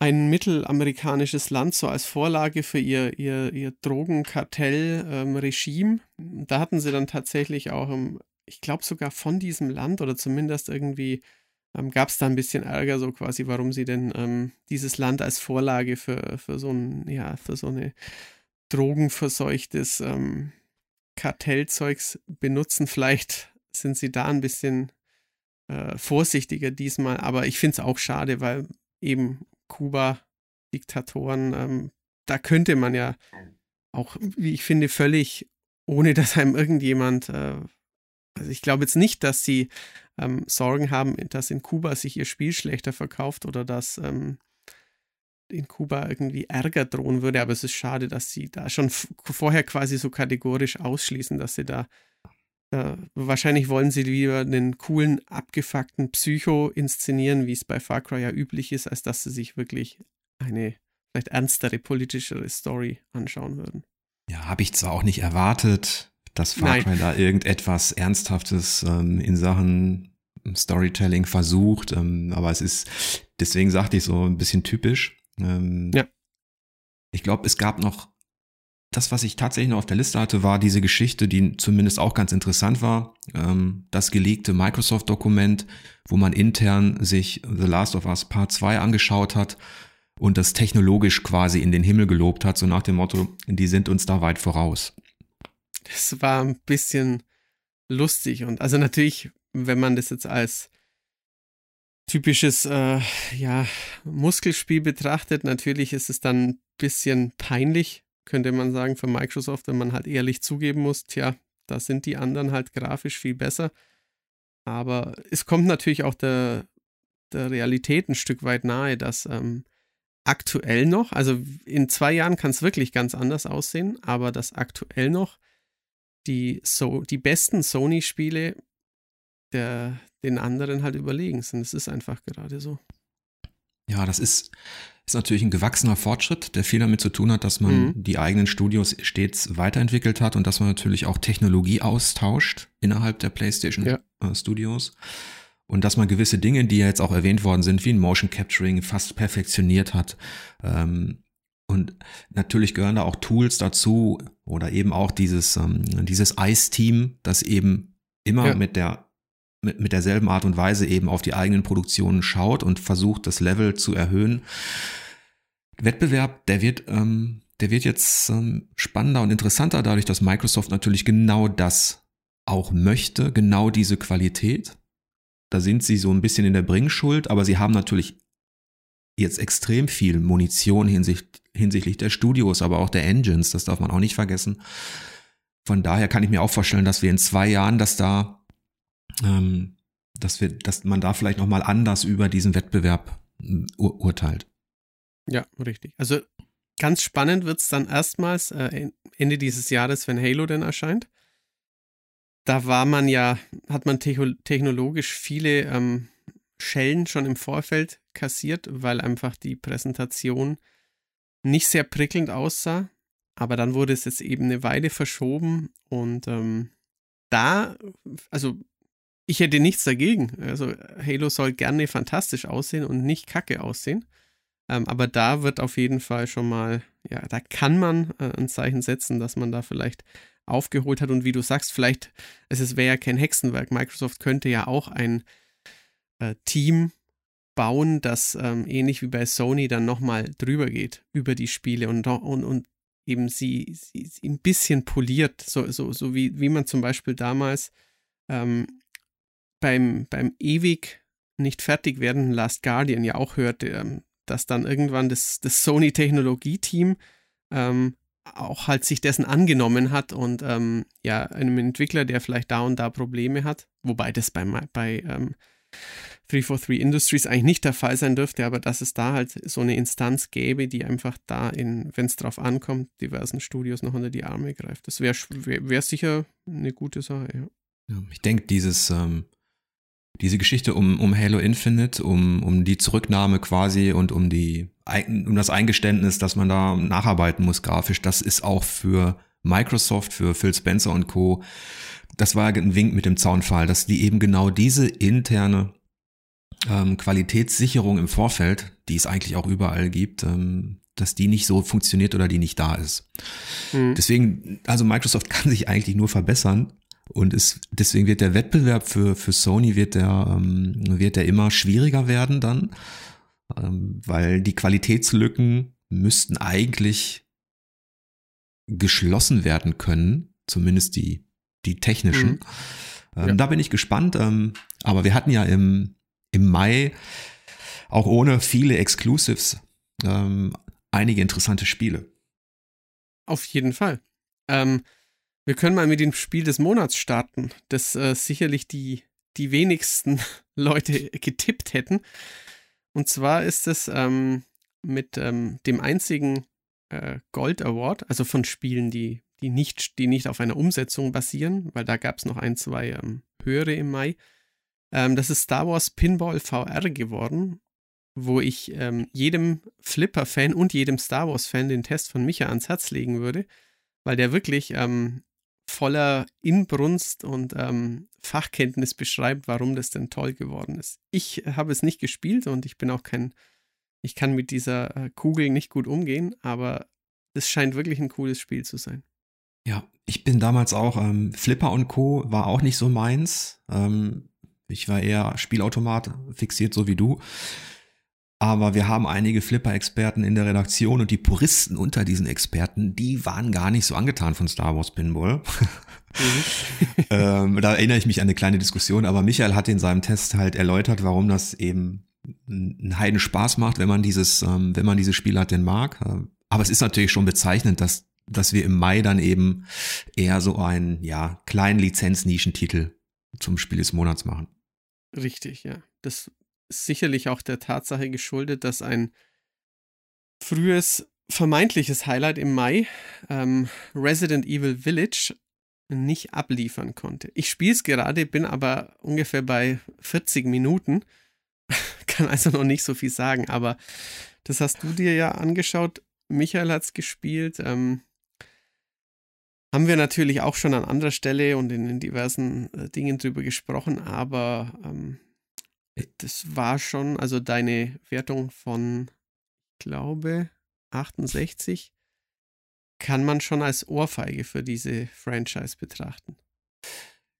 ein mittelamerikanisches Land so als Vorlage für ihr, ihr, ihr Drogenkartell-Regime. Ähm, da hatten sie dann tatsächlich auch, ähm, ich glaube sogar von diesem Land oder zumindest irgendwie ähm, gab es da ein bisschen Ärger, so quasi, warum sie denn ähm, dieses Land als Vorlage für, für so ein, ja, für so eine drogenverseuchtes ähm, Kartellzeugs benutzen. Vielleicht sind sie da ein bisschen äh, vorsichtiger diesmal, aber ich finde es auch schade, weil eben Kuba, Diktatoren, ähm, da könnte man ja auch, wie ich finde, völlig, ohne dass einem irgendjemand äh, also ich glaube jetzt nicht, dass sie ähm, Sorgen haben, dass in Kuba sich ihr Spiel schlechter verkauft oder dass ähm, in Kuba irgendwie Ärger drohen würde, aber es ist schade, dass sie da schon vorher quasi so kategorisch ausschließen, dass sie da äh, wahrscheinlich wollen sie lieber einen coolen, abgefuckten Psycho inszenieren, wie es bei Far Cry ja üblich ist, als dass sie sich wirklich eine vielleicht ernstere, politischere Story anschauen würden. Ja, habe ich zwar auch nicht erwartet, dass Far Cry da irgendetwas Ernsthaftes ähm, in Sachen Storytelling versucht, ähm, aber es ist, deswegen sagte ich so ein bisschen typisch. Ähm, ja. Ich glaube, es gab noch das, was ich tatsächlich noch auf der Liste hatte, war diese Geschichte, die zumindest auch ganz interessant war. Ähm, das gelegte Microsoft-Dokument, wo man intern sich The Last of Us Part 2 angeschaut hat und das technologisch quasi in den Himmel gelobt hat, so nach dem Motto, die sind uns da weit voraus. Das war ein bisschen lustig und also natürlich, wenn man das jetzt als typisches äh, ja, Muskelspiel betrachtet, natürlich ist es dann ein bisschen peinlich, könnte man sagen, für Microsoft, wenn man halt ehrlich zugeben muss, tja, da sind die anderen halt grafisch viel besser. Aber es kommt natürlich auch der, der Realität ein Stück weit nahe, dass ähm, aktuell noch, also in zwei Jahren kann es wirklich ganz anders aussehen, aber dass aktuell noch die, so, die besten Sony-Spiele den anderen halt überlegen sind. Es ist einfach gerade so. Ja, das ist, ist natürlich ein gewachsener Fortschritt, der viel damit zu tun hat, dass man mhm. die eigenen Studios stets weiterentwickelt hat und dass man natürlich auch Technologie austauscht innerhalb der PlayStation ja. Äh, Studios. Und dass man gewisse Dinge, die ja jetzt auch erwähnt worden sind, wie ein Motion Capturing fast perfektioniert hat. Ähm, und natürlich gehören da auch Tools dazu oder eben auch dieses, ähm, dieses Ice-Team, das eben immer ja. mit der mit, mit derselben Art und Weise eben auf die eigenen Produktionen schaut und versucht, das Level zu erhöhen. Wettbewerb, der wird, ähm, der wird jetzt ähm, spannender und interessanter, dadurch, dass Microsoft natürlich genau das auch möchte, genau diese Qualität. Da sind sie so ein bisschen in der Bringschuld, aber sie haben natürlich jetzt extrem viel Munition hinsicht, hinsichtlich der Studios, aber auch der Engines, das darf man auch nicht vergessen. Von daher kann ich mir auch vorstellen, dass wir in zwei Jahren, dass da ähm, dass wir, dass man da vielleicht nochmal anders über diesen Wettbewerb ur urteilt. Ja, richtig. Also ganz spannend wird es dann erstmals äh, Ende dieses Jahres, wenn Halo denn erscheint. Da war man ja, hat man te technologisch viele ähm, Schellen schon im Vorfeld kassiert, weil einfach die Präsentation nicht sehr prickelnd aussah. Aber dann wurde es jetzt eben eine Weile verschoben und ähm, da, also ich hätte nichts dagegen. Also Halo soll gerne fantastisch aussehen und nicht kacke aussehen. Ähm, aber da wird auf jeden Fall schon mal, ja, da kann man äh, ein Zeichen setzen, dass man da vielleicht aufgeholt hat. Und wie du sagst, vielleicht, es wäre ja kein Hexenwerk. Microsoft könnte ja auch ein äh, Team bauen, das ähm, ähnlich wie bei Sony dann nochmal drüber geht über die Spiele und, und, und eben sie, sie, sie ein bisschen poliert, so, so, so wie, wie man zum Beispiel damals ähm, beim, beim ewig nicht fertig werdenden Last Guardian ja auch hörte, ähm, dass dann irgendwann das, das Sony-Technologie-Team ähm, auch halt sich dessen angenommen hat und ähm, ja, einem Entwickler, der vielleicht da und da Probleme hat, wobei das bei, bei ähm, 343 Industries eigentlich nicht der Fall sein dürfte, aber dass es da halt so eine Instanz gäbe, die einfach da in, wenn es drauf ankommt, diversen Studios noch unter die Arme greift. Das wäre wär, wär sicher eine gute Sache, ja. ja ich denke, dieses ähm, diese Geschichte um, um Halo Infinite, um, um die Zurücknahme quasi und um die um das Eingeständnis, dass man da nacharbeiten muss grafisch, das ist auch für Microsoft, für Phil Spencer und Co. Das war ein Wink mit dem Zaunfall, dass die eben genau diese interne ähm, Qualitätssicherung im Vorfeld, die es eigentlich auch überall gibt, ähm, dass die nicht so funktioniert oder die nicht da ist. Mhm. Deswegen, also Microsoft kann sich eigentlich nur verbessern und es, deswegen wird der Wettbewerb für, für Sony wird der, ähm, wird der immer schwieriger werden dann, ähm, weil die Qualitätslücken müssten eigentlich geschlossen werden können, zumindest die, die technischen. Mhm. Ähm, ja. Da bin ich gespannt. Ähm, aber wir hatten ja im, im Mai auch ohne viele Exclusives ähm, einige interessante Spiele. Auf jeden Fall. Ähm, wir können mal mit dem Spiel des Monats starten, das äh, sicherlich die, die wenigsten Leute getippt hätten. Und zwar ist es ähm, mit ähm, dem einzigen äh, Gold Award, also von Spielen, die, die, nicht, die nicht auf einer Umsetzung basieren, weil da gab es noch ein, zwei ähm, höhere im Mai. Ähm, das ist Star Wars Pinball VR geworden. wo ich ähm, jedem Flipper-Fan und jedem Star Wars-Fan den Test von Micha ans Herz legen würde, weil der wirklich ähm, voller Inbrunst und ähm, Fachkenntnis beschreibt, warum das denn toll geworden ist. Ich habe es nicht gespielt und ich bin auch kein, ich kann mit dieser äh, Kugel nicht gut umgehen, aber es scheint wirklich ein cooles Spiel zu sein. Ja, ich bin damals auch, ähm, Flipper und Co. war auch nicht so meins. Ähm, ich war eher Spielautomat fixiert, so wie du. Aber wir haben einige Flipper-Experten in der Redaktion und die Puristen unter diesen Experten, die waren gar nicht so angetan von Star Wars Pinball. Mhm. ähm, da erinnere ich mich an eine kleine Diskussion, aber Michael hat in seinem Test halt erläutert, warum das eben einen Heiden Spaß macht, wenn man dieses, ähm, wenn man dieses Spiel hat, den mag. Aber es ist natürlich schon bezeichnend, dass, dass wir im Mai dann eben eher so einen, ja, kleinen Lizenz-Nischentitel zum Spiel des Monats machen. Richtig, ja. Das sicherlich auch der Tatsache geschuldet, dass ein frühes vermeintliches Highlight im Mai, ähm, Resident Evil Village, nicht abliefern konnte. Ich spiele es gerade, bin aber ungefähr bei 40 Minuten, kann also noch nicht so viel sagen, aber das hast du dir ja angeschaut. Michael hat es gespielt. Ähm, haben wir natürlich auch schon an anderer Stelle und in, in diversen äh, Dingen drüber gesprochen, aber ähm, das war schon, also deine Wertung von, ich glaube, 68 kann man schon als Ohrfeige für diese Franchise betrachten.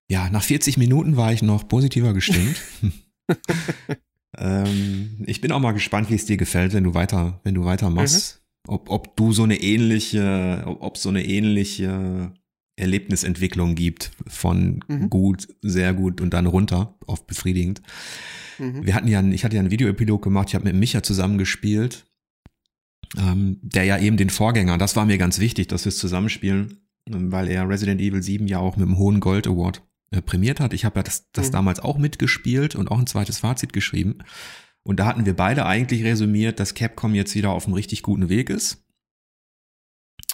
Ja, nach 40 Minuten war ich noch positiver gestimmt. ähm, ich bin auch mal gespannt, wie es dir gefällt, wenn du weiter, wenn du weitermachst. Mhm. Ob, ob du so eine ähnliche, ob es so eine ähnliche Erlebnisentwicklung gibt von mhm. gut, sehr gut und dann runter, oft befriedigend. Mhm. Wir hatten ja, ich hatte ja einen Videoepilog gemacht, ich habe mit Micha zusammengespielt, ähm, der ja eben den Vorgänger, das war mir ganz wichtig, dass wir es zusammenspielen, ähm, weil er Resident Evil 7 ja auch mit dem hohen Gold Award äh, prämiert hat. Ich habe ja das, das mhm. damals auch mitgespielt und auch ein zweites Fazit geschrieben. Und da hatten wir beide eigentlich resümiert, dass Capcom jetzt wieder auf einem richtig guten Weg ist.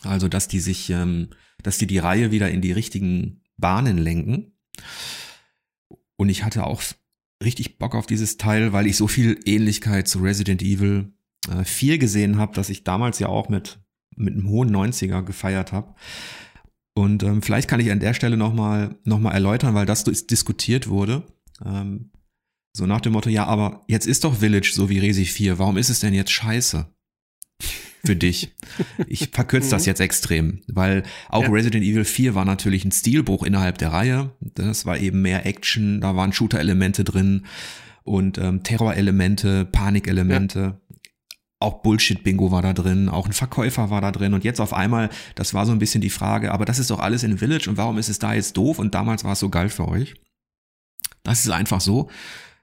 Also, dass die sich, ähm, dass die die Reihe wieder in die richtigen Bahnen lenken. Und ich hatte auch richtig Bock auf dieses Teil, weil ich so viel Ähnlichkeit zu Resident Evil äh, 4 gesehen habe, dass ich damals ja auch mit, mit einem hohen 90er gefeiert habe. Und ähm, vielleicht kann ich an der Stelle nochmal noch mal erläutern, weil das diskutiert wurde. Ähm, so nach dem Motto, ja, aber jetzt ist doch Village so wie Resi 4, warum ist es denn jetzt scheiße? für dich. Ich verkürze das mhm. jetzt extrem, weil auch ja. Resident Evil 4 war natürlich ein Stilbruch innerhalb der Reihe. Das war eben mehr Action, da waren Shooter-Elemente drin und ähm, Terror-Elemente, Panik-Elemente. Ja. Auch Bullshit-Bingo war da drin, auch ein Verkäufer war da drin und jetzt auf einmal, das war so ein bisschen die Frage, aber das ist doch alles in Village und warum ist es da jetzt doof und damals war es so geil für euch? Das ist einfach so.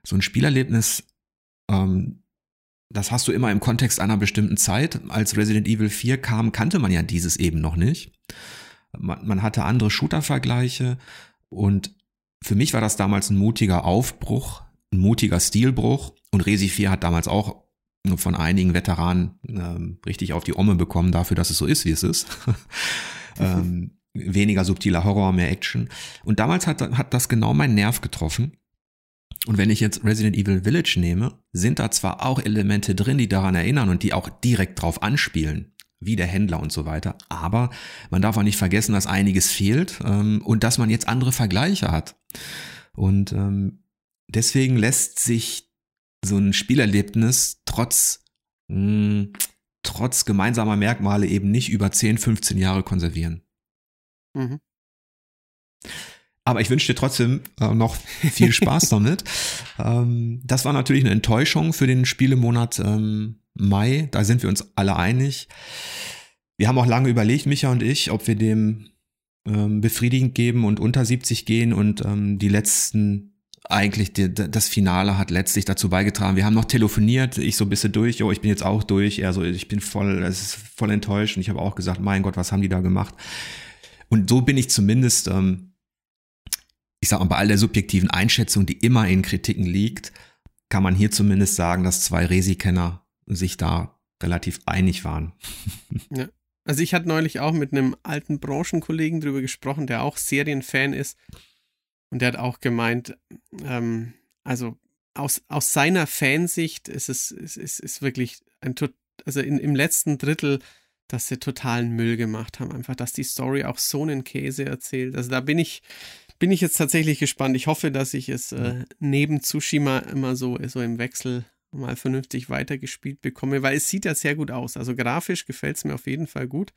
So ein Spielerlebnis ähm, das hast du immer im Kontext einer bestimmten Zeit. Als Resident Evil 4 kam, kannte man ja dieses eben noch nicht. Man, man hatte andere Shooter-Vergleiche und für mich war das damals ein mutiger Aufbruch, ein mutiger Stilbruch und Resi 4 hat damals auch von einigen Veteranen ähm, richtig auf die Omme bekommen dafür, dass es so ist, wie es ist. ähm, weniger subtiler Horror, mehr Action. Und damals hat, hat das genau meinen Nerv getroffen. Und wenn ich jetzt Resident Evil Village nehme, sind da zwar auch Elemente drin, die daran erinnern und die auch direkt drauf anspielen, wie der Händler und so weiter, aber man darf auch nicht vergessen, dass einiges fehlt ähm, und dass man jetzt andere Vergleiche hat. Und ähm, deswegen lässt sich so ein Spielerlebnis trotz, mh, hm, trotz gemeinsamer Merkmale eben nicht über 10, 15 Jahre konservieren. Mhm. Aber ich wünsche dir trotzdem äh, noch viel Spaß damit. Ähm, das war natürlich eine Enttäuschung für den Spielemonat ähm, Mai. Da sind wir uns alle einig. Wir haben auch lange überlegt, Micha und ich, ob wir dem ähm, befriedigend geben und unter 70 gehen und ähm, die letzten eigentlich die, das Finale hat letztlich dazu beigetragen. Wir haben noch telefoniert, ich so ein bisschen durch, jo, ich bin jetzt auch durch, er so, ich bin voll, es ist voll enttäuscht und ich habe auch gesagt, mein Gott, was haben die da gemacht? Und so bin ich zumindest ähm, ich sag mal, bei all der subjektiven Einschätzung, die immer in Kritiken liegt, kann man hier zumindest sagen, dass zwei Resi-Kenner sich da relativ einig waren. Ja. Also ich hatte neulich auch mit einem alten Branchenkollegen drüber gesprochen, der auch Serienfan ist. Und der hat auch gemeint, ähm, also aus, aus seiner Fansicht ist es ist, ist, ist wirklich ein also in, im letzten Drittel, dass sie totalen Müll gemacht haben. Einfach, dass die Story auch so einen Käse erzählt. Also da bin ich, bin ich jetzt tatsächlich gespannt. Ich hoffe, dass ich es äh, neben Tsushima immer so, so im Wechsel mal vernünftig weitergespielt bekomme, weil es sieht ja sehr gut aus. Also grafisch gefällt es mir auf jeden Fall gut.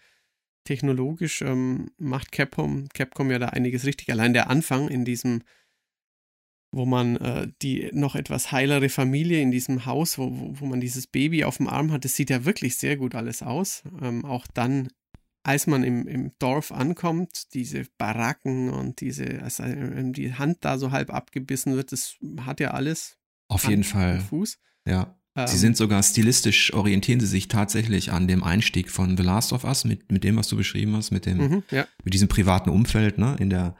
Technologisch ähm, macht Capcom, Capcom ja da einiges richtig. Allein der Anfang in diesem, wo man äh, die noch etwas heilere Familie in diesem Haus, wo, wo, man dieses Baby auf dem Arm hat, das sieht ja wirklich sehr gut alles aus. Ähm, auch dann als man im, im Dorf ankommt, diese Baracken und diese, also die Hand da so halb abgebissen wird, das hat ja alles. Auf Hand jeden Fall. Fuß. Ja. Ähm, sie sind sogar stilistisch, orientieren sie sich tatsächlich an dem Einstieg von The Last of Us, mit, mit dem, was du beschrieben hast, mit dem, mhm, ja. mit diesem privaten Umfeld, ne, in der,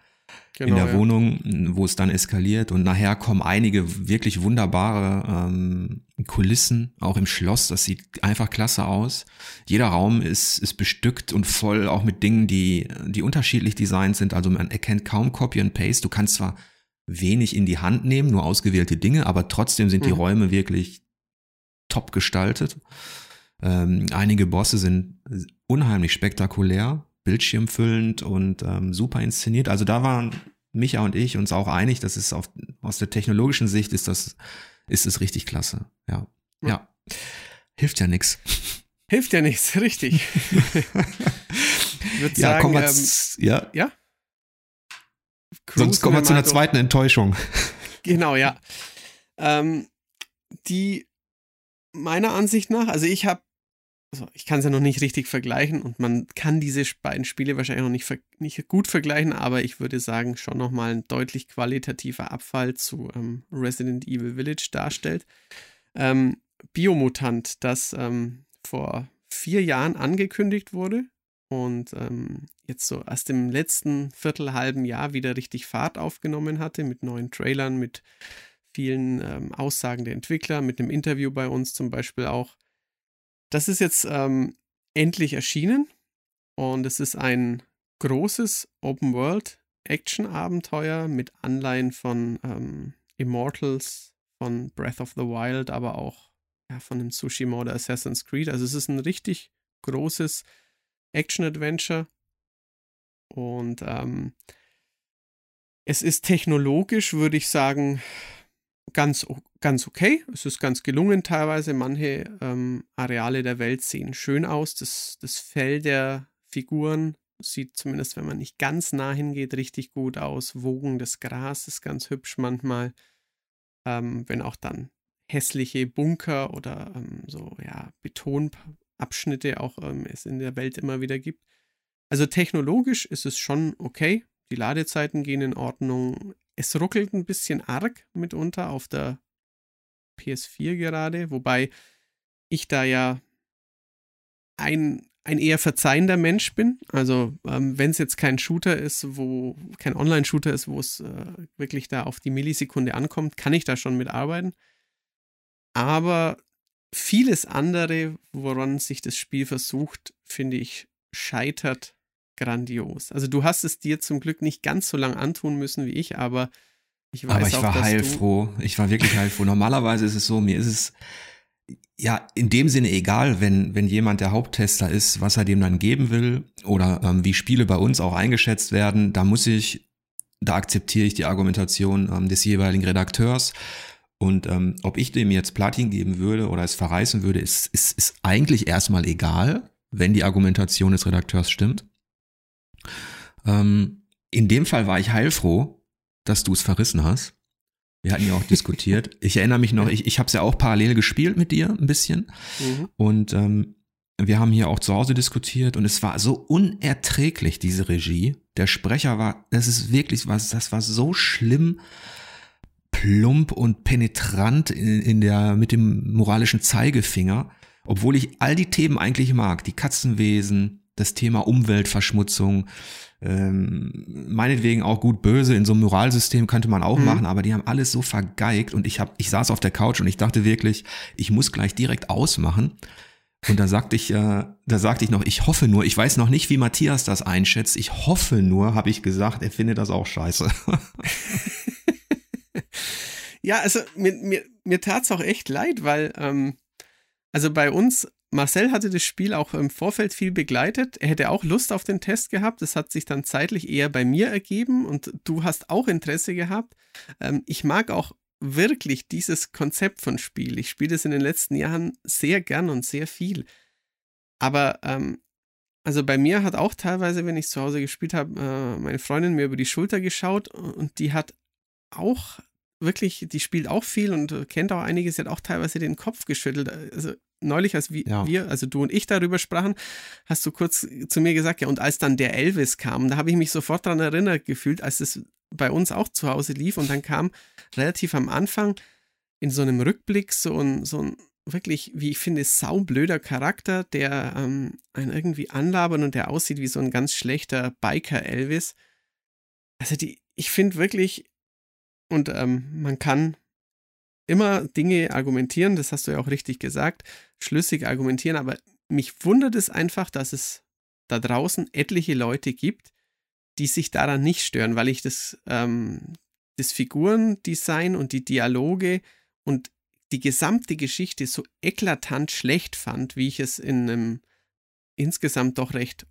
genau, in der ja. Wohnung, wo es dann eskaliert. Und nachher kommen einige wirklich wunderbare ähm, Kulissen, auch im Schloss. Das sieht einfach klasse aus. Jeder Raum ist, ist bestückt und voll auch mit Dingen, die, die unterschiedlich designt sind. Also man erkennt kaum Copy and Paste. Du kannst zwar wenig in die Hand nehmen, nur ausgewählte Dinge, aber trotzdem sind mhm. die Räume wirklich top gestaltet. Ähm, einige Bosse sind unheimlich spektakulär, bildschirmfüllend und ähm, super inszeniert. Also da waren Micha und ich uns auch einig, dass es auf, aus der technologischen Sicht ist das, ist es richtig klasse. Ja. Ja. ja. Hilft ja nichts. Hilft ja nichts, richtig. ja, sagen, kommen wir ähm, ja. Ja. Sonst kommen wir zu einer zweiten Enttäuschung. Genau, ja. Ähm, die meiner Ansicht nach, also ich habe, also ich kann es ja noch nicht richtig vergleichen und man kann diese beiden Spiele wahrscheinlich noch nicht, nicht gut vergleichen, aber ich würde sagen, schon nochmal ein deutlich qualitativer Abfall zu ähm, Resident Evil Village darstellt. Ähm, Biomutant, das ähm, vor vier Jahren angekündigt wurde und ähm, jetzt so erst im letzten viertelhalben Jahr wieder richtig Fahrt aufgenommen hatte mit neuen Trailern, mit vielen ähm, Aussagen der Entwickler, mit einem Interview bei uns zum Beispiel auch. Das ist jetzt ähm, endlich erschienen und es ist ein großes Open World Action Abenteuer mit Anleihen von ähm, Immortals, von Breath of the Wild, aber auch ja, von dem Tsushima oder Assassin's Creed. Also es ist ein richtig großes Action Adventure und ähm, es ist technologisch, würde ich sagen, ganz, ganz okay. Es ist ganz gelungen teilweise. Manche ähm, Areale der Welt sehen schön aus. Das, das Fell der Figuren sieht zumindest, wenn man nicht ganz nah hingeht, richtig gut aus. Wogen des Gras ist ganz hübsch manchmal. Ähm, wenn auch dann hässliche Bunker oder ähm, so, ja, Betonabschnitte auch ähm, es in der Welt immer wieder gibt. Also technologisch ist es schon okay. Die Ladezeiten gehen in Ordnung. Es ruckelt ein bisschen arg mitunter auf der PS4 gerade, wobei ich da ja ein, ein eher verzeihender Mensch bin. Also ähm, wenn es jetzt kein Shooter ist, wo kein Online-Shooter ist, wo es äh, wirklich da auf die Millisekunde ankommt, kann ich da schon mitarbeiten. Aber vieles andere, woran sich das Spiel versucht, finde ich, scheitert grandios. Also du hast es dir zum Glück nicht ganz so lang antun müssen wie ich, aber ich weiß Aber ich auch, war heilfroh. Ich war wirklich heilfroh. Normalerweise ist es so, mir ist es ja in dem Sinne egal, wenn, wenn jemand der Haupttester ist, was er dem dann geben will oder ähm, wie Spiele bei uns auch eingeschätzt werden. Da muss ich, da akzeptiere ich die Argumentation ähm, des jeweiligen Redakteurs. Und ähm, ob ich dem jetzt Platin geben würde oder es verreißen würde, ist, ist, ist eigentlich erstmal egal, wenn die Argumentation des Redakteurs stimmt. Ähm, in dem Fall war ich heilfroh, dass du es verrissen hast. Wir hatten ja auch diskutiert. Ich erinnere mich noch, ich, ich habe es ja auch parallel gespielt mit dir ein bisschen. Mhm. Und ähm, wir haben hier auch zu Hause diskutiert und es war so unerträglich, diese Regie. Der Sprecher war, das ist wirklich was, das war so schlimm, plump und penetrant in, in der, mit dem moralischen Zeigefinger. Obwohl ich all die Themen eigentlich mag, die Katzenwesen, das Thema Umweltverschmutzung, ähm, meinetwegen auch gut böse in so einem Moralsystem könnte man auch mhm. machen, aber die haben alles so vergeigt und ich hab, ich saß auf der Couch und ich dachte wirklich, ich muss gleich direkt ausmachen. Und da sagte ich, äh, da sagte ich noch, ich hoffe nur, ich weiß noch nicht, wie Matthias das einschätzt. Ich hoffe nur, habe ich gesagt, er findet das auch scheiße. Ja, also mir, mir, mir tat es auch echt leid, weil, ähm, also bei uns, Marcel hatte das Spiel auch im Vorfeld viel begleitet. Er hätte auch Lust auf den Test gehabt. Das hat sich dann zeitlich eher bei mir ergeben und du hast auch Interesse gehabt. Ähm, ich mag auch wirklich dieses Konzept von Spiel. Ich spiele das in den letzten Jahren sehr gern und sehr viel. Aber ähm, also bei mir hat auch teilweise, wenn ich zu Hause gespielt habe, äh, meine Freundin mir über die Schulter geschaut und die hat auch wirklich, die spielt auch viel und kennt auch einiges, sie hat auch teilweise den Kopf geschüttelt. Also neulich, als wir, ja. wir, also du und ich darüber sprachen, hast du kurz zu mir gesagt, ja, und als dann der Elvis kam, da habe ich mich sofort daran erinnert gefühlt, als es bei uns auch zu Hause lief und dann kam relativ am Anfang in so einem Rückblick so ein, so ein wirklich, wie ich finde, saublöder Charakter, der ähm, einen irgendwie anlabert und der aussieht wie so ein ganz schlechter Biker-Elvis. Also die, ich finde wirklich, und ähm, man kann immer Dinge argumentieren, das hast du ja auch richtig gesagt, schlüssig argumentieren, aber mich wundert es einfach, dass es da draußen etliche Leute gibt, die sich daran nicht stören, weil ich das, ähm, das Figurendesign und die Dialoge und die gesamte Geschichte so eklatant schlecht fand, wie ich es in einem insgesamt doch recht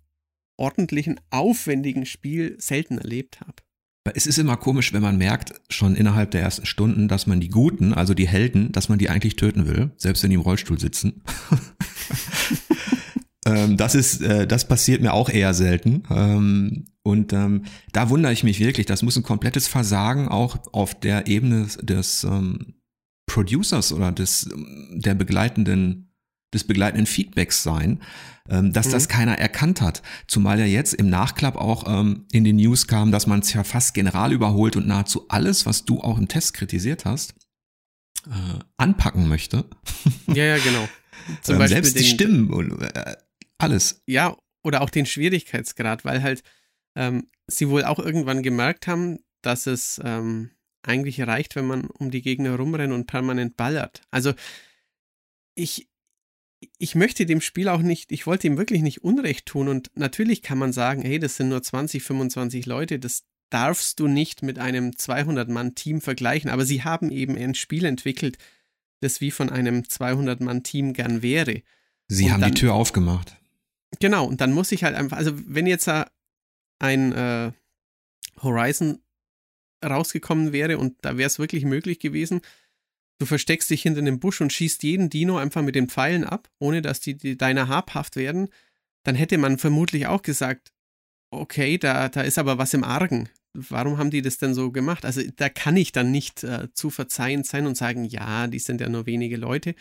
ordentlichen, aufwendigen Spiel selten erlebt habe. Es ist immer komisch, wenn man merkt, schon innerhalb der ersten Stunden, dass man die Guten, also die Helden, dass man die eigentlich töten will, selbst wenn die im Rollstuhl sitzen. ähm, das ist, äh, das passiert mir auch eher selten. Ähm, und ähm, da wundere ich mich wirklich. Das muss ein komplettes Versagen auch auf der Ebene des Producers oder des der begleitenden des begleitenden Feedbacks sein, ähm, dass mhm. das keiner erkannt hat. Zumal ja jetzt im Nachklapp auch ähm, in den News kam, dass man es ja fast general überholt und nahezu alles, was du auch im Test kritisiert hast, äh, anpacken möchte. Ja, ja, genau. Zum ähm, selbst die Stimmen und äh, alles. Ja, oder auch den Schwierigkeitsgrad, weil halt ähm, sie wohl auch irgendwann gemerkt haben, dass es ähm, eigentlich reicht, wenn man um die Gegner rumrennt und permanent ballert. Also ich, ich möchte dem Spiel auch nicht, ich wollte ihm wirklich nicht Unrecht tun und natürlich kann man sagen, hey, das sind nur 20, 25 Leute, das darfst du nicht mit einem 200-Mann-Team vergleichen, aber sie haben eben ein Spiel entwickelt, das wie von einem 200-Mann-Team gern wäre. Sie und haben dann, die Tür aufgemacht. Genau, und dann muss ich halt einfach, also wenn jetzt ein äh, Horizon rausgekommen wäre und da wäre es wirklich möglich gewesen, du versteckst dich hinter einem Busch und schießt jeden Dino einfach mit den Pfeilen ab, ohne dass die, die deiner habhaft werden, dann hätte man vermutlich auch gesagt, okay, da, da ist aber was im Argen. Warum haben die das denn so gemacht? Also da kann ich dann nicht äh, zu verzeihend sein und sagen, ja, die sind ja nur wenige Leute.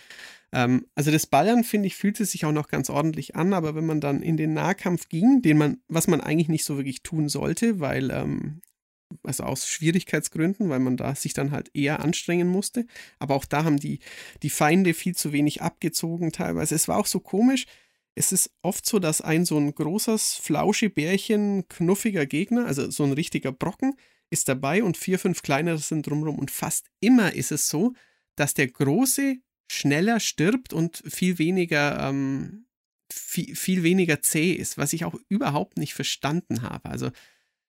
Ähm, also das Ballern, finde ich, fühlte sich auch noch ganz ordentlich an, aber wenn man dann in den Nahkampf ging, den man, was man eigentlich nicht so wirklich tun sollte, weil ähm, also aus Schwierigkeitsgründen, weil man da sich dann halt eher anstrengen musste. Aber auch da haben die, die Feinde viel zu wenig abgezogen teilweise. Es war auch so komisch. Es ist oft so, dass ein so ein großes, Flauschebärchen, knuffiger Gegner, also so ein richtiger Brocken, ist dabei und vier, fünf kleinere sind drumherum. Und fast immer ist es so, dass der große schneller stirbt und viel weniger, ähm, viel, viel weniger zäh ist, was ich auch überhaupt nicht verstanden habe. Also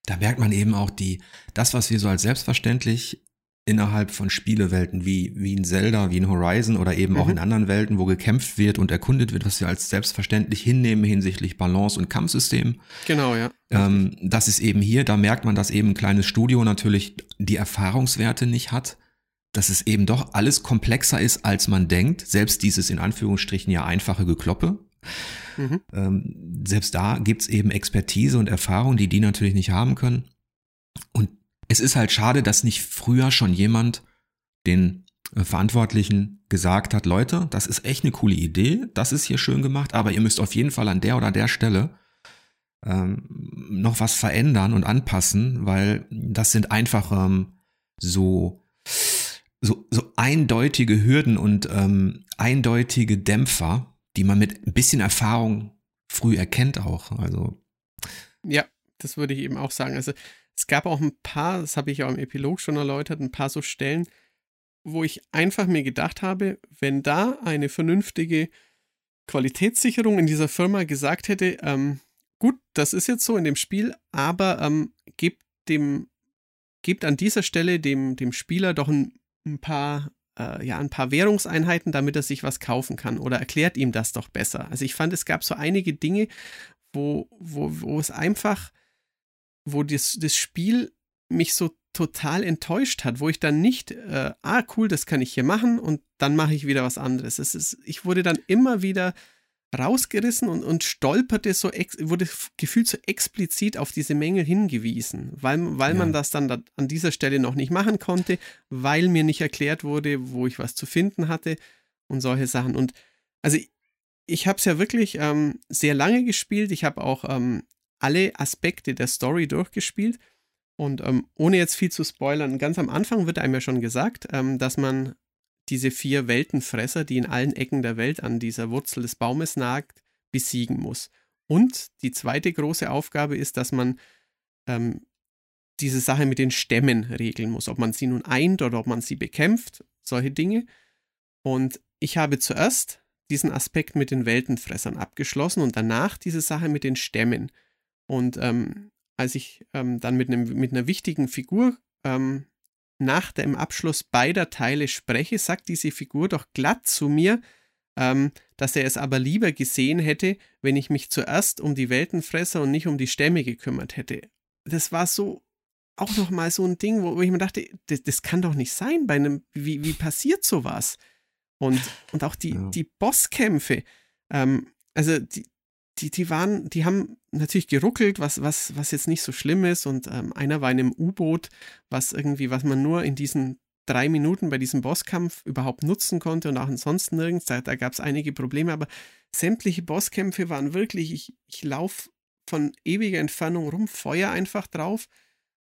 da merkt man eben auch die, das, was wir so als selbstverständlich innerhalb von Spielewelten wie, wie in Zelda, wie in Horizon oder eben mhm. auch in anderen Welten, wo gekämpft wird und erkundet wird, was wir als selbstverständlich hinnehmen hinsichtlich Balance und Kampfsystem. Genau, ja. Ähm, das ist eben hier, da merkt man, dass eben ein kleines Studio natürlich die Erfahrungswerte nicht hat, dass es eben doch alles komplexer ist, als man denkt. Selbst dieses in Anführungsstrichen ja einfache Gekloppe. Mhm. Ähm, selbst da gibt's eben Expertise und Erfahrung, die die natürlich nicht haben können. Und es ist halt schade, dass nicht früher schon jemand den äh, Verantwortlichen gesagt hat, Leute, das ist echt eine coole Idee, das ist hier schön gemacht, aber ihr müsst auf jeden Fall an der oder der Stelle ähm, noch was verändern und anpassen, weil das sind einfach ähm, so, so, so eindeutige Hürden und ähm, eindeutige Dämpfer, die man mit ein bisschen Erfahrung früh erkennt auch. Also. Ja, das würde ich eben auch sagen. Also es gab auch ein paar, das habe ich auch im Epilog schon erläutert, ein paar so Stellen, wo ich einfach mir gedacht habe, wenn da eine vernünftige Qualitätssicherung in dieser Firma gesagt hätte, ähm, gut, das ist jetzt so in dem Spiel, aber ähm, gebt dem, gebt an dieser Stelle dem, dem Spieler doch ein ein paar, äh, ja, ein paar Währungseinheiten, damit er sich was kaufen kann. Oder erklärt ihm das doch besser. Also ich fand, es gab so einige Dinge, wo, wo, wo es einfach, wo das, das Spiel mich so total enttäuscht hat, wo ich dann nicht, äh, ah, cool, das kann ich hier machen und dann mache ich wieder was anderes. Es ist, ich wurde dann immer wieder rausgerissen und, und stolperte so, ex, wurde gefühlt so explizit auf diese Mängel hingewiesen, weil, weil ja. man das dann da an dieser Stelle noch nicht machen konnte, weil mir nicht erklärt wurde, wo ich was zu finden hatte und solche Sachen. Und also ich, ich habe es ja wirklich ähm, sehr lange gespielt. Ich habe auch ähm, alle Aspekte der Story durchgespielt. Und ähm, ohne jetzt viel zu spoilern, ganz am Anfang wird einem ja schon gesagt, ähm, dass man diese vier Weltenfresser, die in allen Ecken der Welt an dieser Wurzel des Baumes nagt, besiegen muss. Und die zweite große Aufgabe ist, dass man ähm, diese Sache mit den Stämmen regeln muss, ob man sie nun eint oder ob man sie bekämpft, solche Dinge. Und ich habe zuerst diesen Aspekt mit den Weltenfressern abgeschlossen und danach diese Sache mit den Stämmen. Und ähm, als ich ähm, dann mit, einem, mit einer wichtigen Figur ähm, nach dem Abschluss beider Teile spreche, sagt diese Figur doch glatt zu mir, ähm, dass er es aber lieber gesehen hätte, wenn ich mich zuerst um die Weltenfresser und nicht um die Stämme gekümmert hätte. Das war so auch nochmal so ein Ding, wo, ich mir dachte, das, das, kann doch nicht sein bei einem, wie, wie passiert sowas? Und, und auch die, ja. die Bosskämpfe, ähm, also die, die, die waren, die haben natürlich geruckelt, was, was, was jetzt nicht so schlimm ist. Und ähm, einer war in einem U-Boot, was irgendwie, was man nur in diesen drei Minuten bei diesem Bosskampf überhaupt nutzen konnte und auch ansonsten nirgends. Da, da gab es einige Probleme, aber sämtliche Bosskämpfe waren wirklich, ich, ich laufe von ewiger Entfernung rum, Feuer einfach drauf.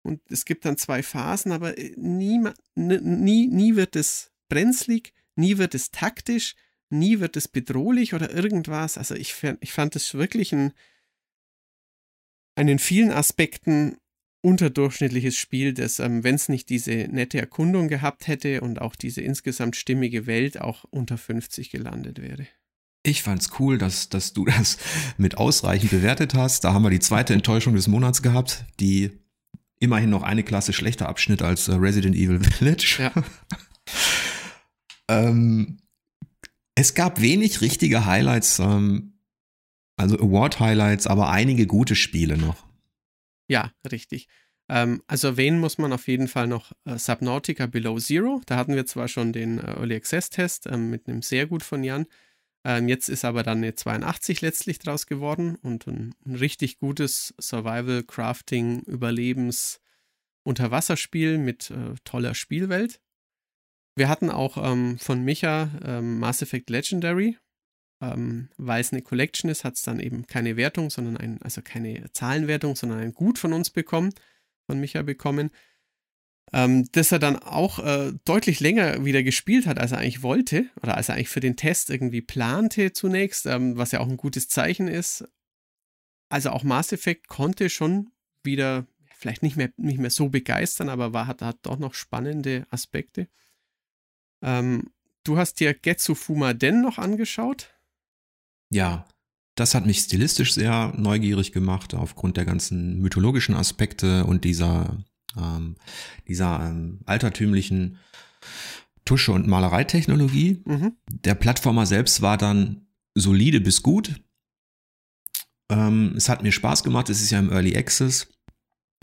Und es gibt dann zwei Phasen, aber äh, nie, nie, nie wird es brenzlig, nie wird es taktisch, nie wird es bedrohlich oder irgendwas. Also ich, ich fand es wirklich ein, ein in vielen Aspekten unterdurchschnittliches Spiel, das, ähm, wenn es nicht diese nette Erkundung gehabt hätte und auch diese insgesamt stimmige Welt, auch unter 50 gelandet wäre. Ich fand's cool, dass, dass du das mit ausreichend bewertet hast. Da haben wir die zweite Enttäuschung des Monats gehabt, die immerhin noch eine Klasse schlechter abschnitt als äh, Resident Evil Village. Ja. ähm, es gab wenig richtige Highlights, ähm, also Award-Highlights, aber einige gute Spiele noch. Ja, richtig. Ähm, also erwähnen muss man auf jeden Fall noch äh, Subnautica Below Zero. Da hatten wir zwar schon den äh, Early Access Test ähm, mit einem sehr gut von Jan. Ähm, jetzt ist aber dann eine 82 letztlich draus geworden und ein, ein richtig gutes Survival, Crafting, Überlebens, Unterwasserspiel mit äh, toller Spielwelt. Wir hatten auch ähm, von Micha ähm, Mass Effect Legendary. Ähm, weil es eine Collection ist, hat es dann eben keine Wertung, sondern ein, also keine Zahlenwertung, sondern ein Gut von uns bekommen, von Micha bekommen. Ähm, das er dann auch äh, deutlich länger wieder gespielt hat, als er eigentlich wollte, oder als er eigentlich für den Test irgendwie plante zunächst, ähm, was ja auch ein gutes Zeichen ist. Also auch Mass Effect konnte schon wieder vielleicht nicht mehr, nicht mehr so begeistern, aber war, hat, hat doch noch spannende Aspekte. Ähm, du hast dir Getsu Den noch angeschaut? Ja, das hat mich stilistisch sehr neugierig gemacht, aufgrund der ganzen mythologischen Aspekte und dieser, ähm, dieser ähm, altertümlichen Tusche- und Malereitechnologie. Mhm. Der Plattformer selbst war dann solide bis gut. Ähm, es hat mir Spaß gemacht, es ist ja im Early Access.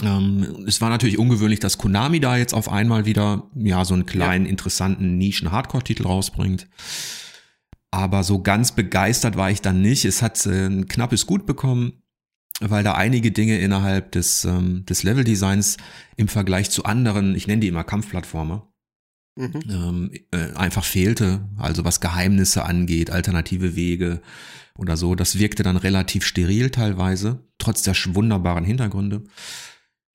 Ähm, es war natürlich ungewöhnlich, dass Konami da jetzt auf einmal wieder ja so einen kleinen, ja. interessanten Nischen-Hardcore-Titel rausbringt. Aber so ganz begeistert war ich dann nicht. Es hat äh, ein knappes Gut bekommen, weil da einige Dinge innerhalb des, ähm, des Level-Designs im Vergleich zu anderen, ich nenne die immer Kampfplattformer, mhm. ähm, äh, einfach fehlte. Also was Geheimnisse angeht, alternative Wege oder so. Das wirkte dann relativ steril teilweise, trotz der wunderbaren Hintergründe.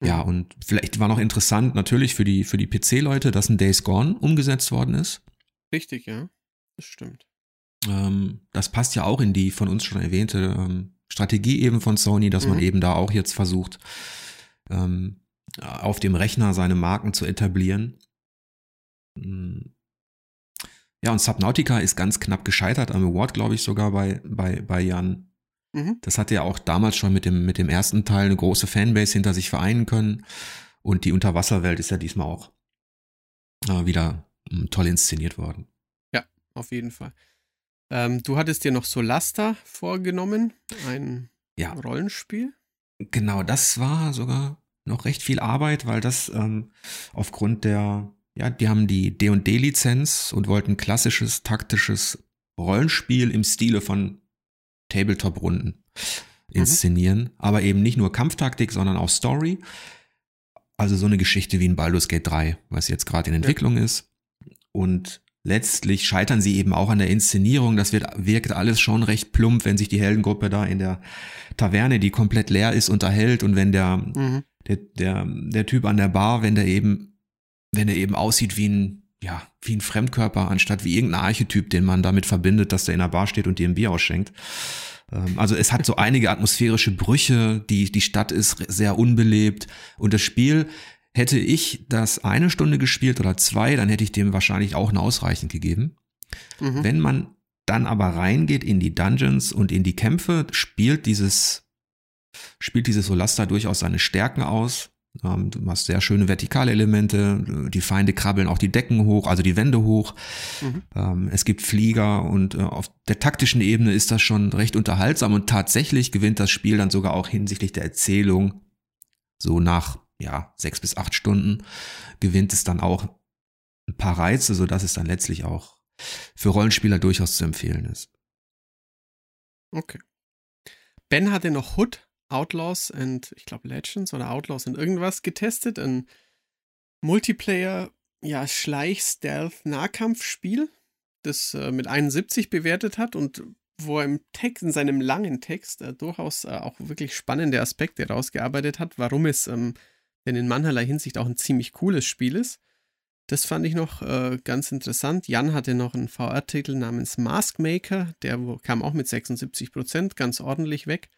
Ja, mhm. und vielleicht war noch interessant natürlich für die, für die PC-Leute, dass ein Days Gone umgesetzt worden ist. Richtig, ja. Das stimmt. Ähm, das passt ja auch in die von uns schon erwähnte ähm, Strategie eben von Sony, dass mhm. man eben da auch jetzt versucht, ähm, auf dem Rechner seine Marken zu etablieren. Ja, und Subnautica ist ganz knapp gescheitert am Award, glaube ich, sogar bei, bei, bei Jan. Mhm. Das hatte ja auch damals schon mit dem, mit dem ersten Teil eine große Fanbase hinter sich vereinen können. Und die Unterwasserwelt ist ja diesmal auch äh, wieder hm, toll inszeniert worden. Ja, auf jeden Fall. Ähm, du hattest dir noch Solasta vorgenommen, ein ja. Rollenspiel. Genau, das war sogar noch recht viel Arbeit, weil das ähm, aufgrund der, ja, die haben die D&D-Lizenz und wollten klassisches, taktisches Rollenspiel im Stile von Tabletop-Runden mhm. inszenieren, mhm. aber eben nicht nur Kampftaktik, sondern auch Story. Also so eine Geschichte wie in Baldur's Gate 3, was jetzt gerade in Entwicklung ja. ist. Und letztlich scheitern sie eben auch an der Inszenierung. Das wird, wirkt alles schon recht plump, wenn sich die Heldengruppe da in der Taverne, die komplett leer ist, unterhält und wenn der, mhm. der, der, der Typ an der Bar, wenn der eben, wenn er eben aussieht wie ein, ja, wie ein Fremdkörper, anstatt wie irgendein Archetyp, den man damit verbindet, dass der in der Bar steht und dir ein Bier ausschenkt. Ähm, also es hat so einige atmosphärische Brüche, die, die Stadt ist sehr unbelebt und das Spiel Hätte ich das eine Stunde gespielt oder zwei, dann hätte ich dem wahrscheinlich auch eine ausreichend gegeben. Mhm. Wenn man dann aber reingeht in die Dungeons und in die Kämpfe, spielt dieses, spielt dieses Solasta durchaus seine Stärken aus. Ähm, du hast sehr schöne vertikale Elemente, die Feinde krabbeln auch die Decken hoch, also die Wände hoch. Mhm. Ähm, es gibt Flieger und äh, auf der taktischen Ebene ist das schon recht unterhaltsam und tatsächlich gewinnt das Spiel dann sogar auch hinsichtlich der Erzählung so nach ja, sechs bis acht Stunden gewinnt es dann auch ein paar Reize, sodass es dann letztlich auch für Rollenspieler durchaus zu empfehlen ist. Okay. Ben hatte noch Hood, Outlaws and, ich glaube, Legends oder Outlaws and irgendwas getestet. Ein Multiplayer, ja, Schleich-Stealth-Nahkampfspiel, das äh, mit 71 bewertet hat und wo er im Text, in seinem langen Text äh, durchaus äh, auch wirklich spannende Aspekte rausgearbeitet hat, warum es ähm, denn in mancherlei Hinsicht auch ein ziemlich cooles Spiel ist. Das fand ich noch äh, ganz interessant. Jan hatte noch einen VR-Titel namens Mask Maker, der kam auch mit 76 Prozent ganz ordentlich weg.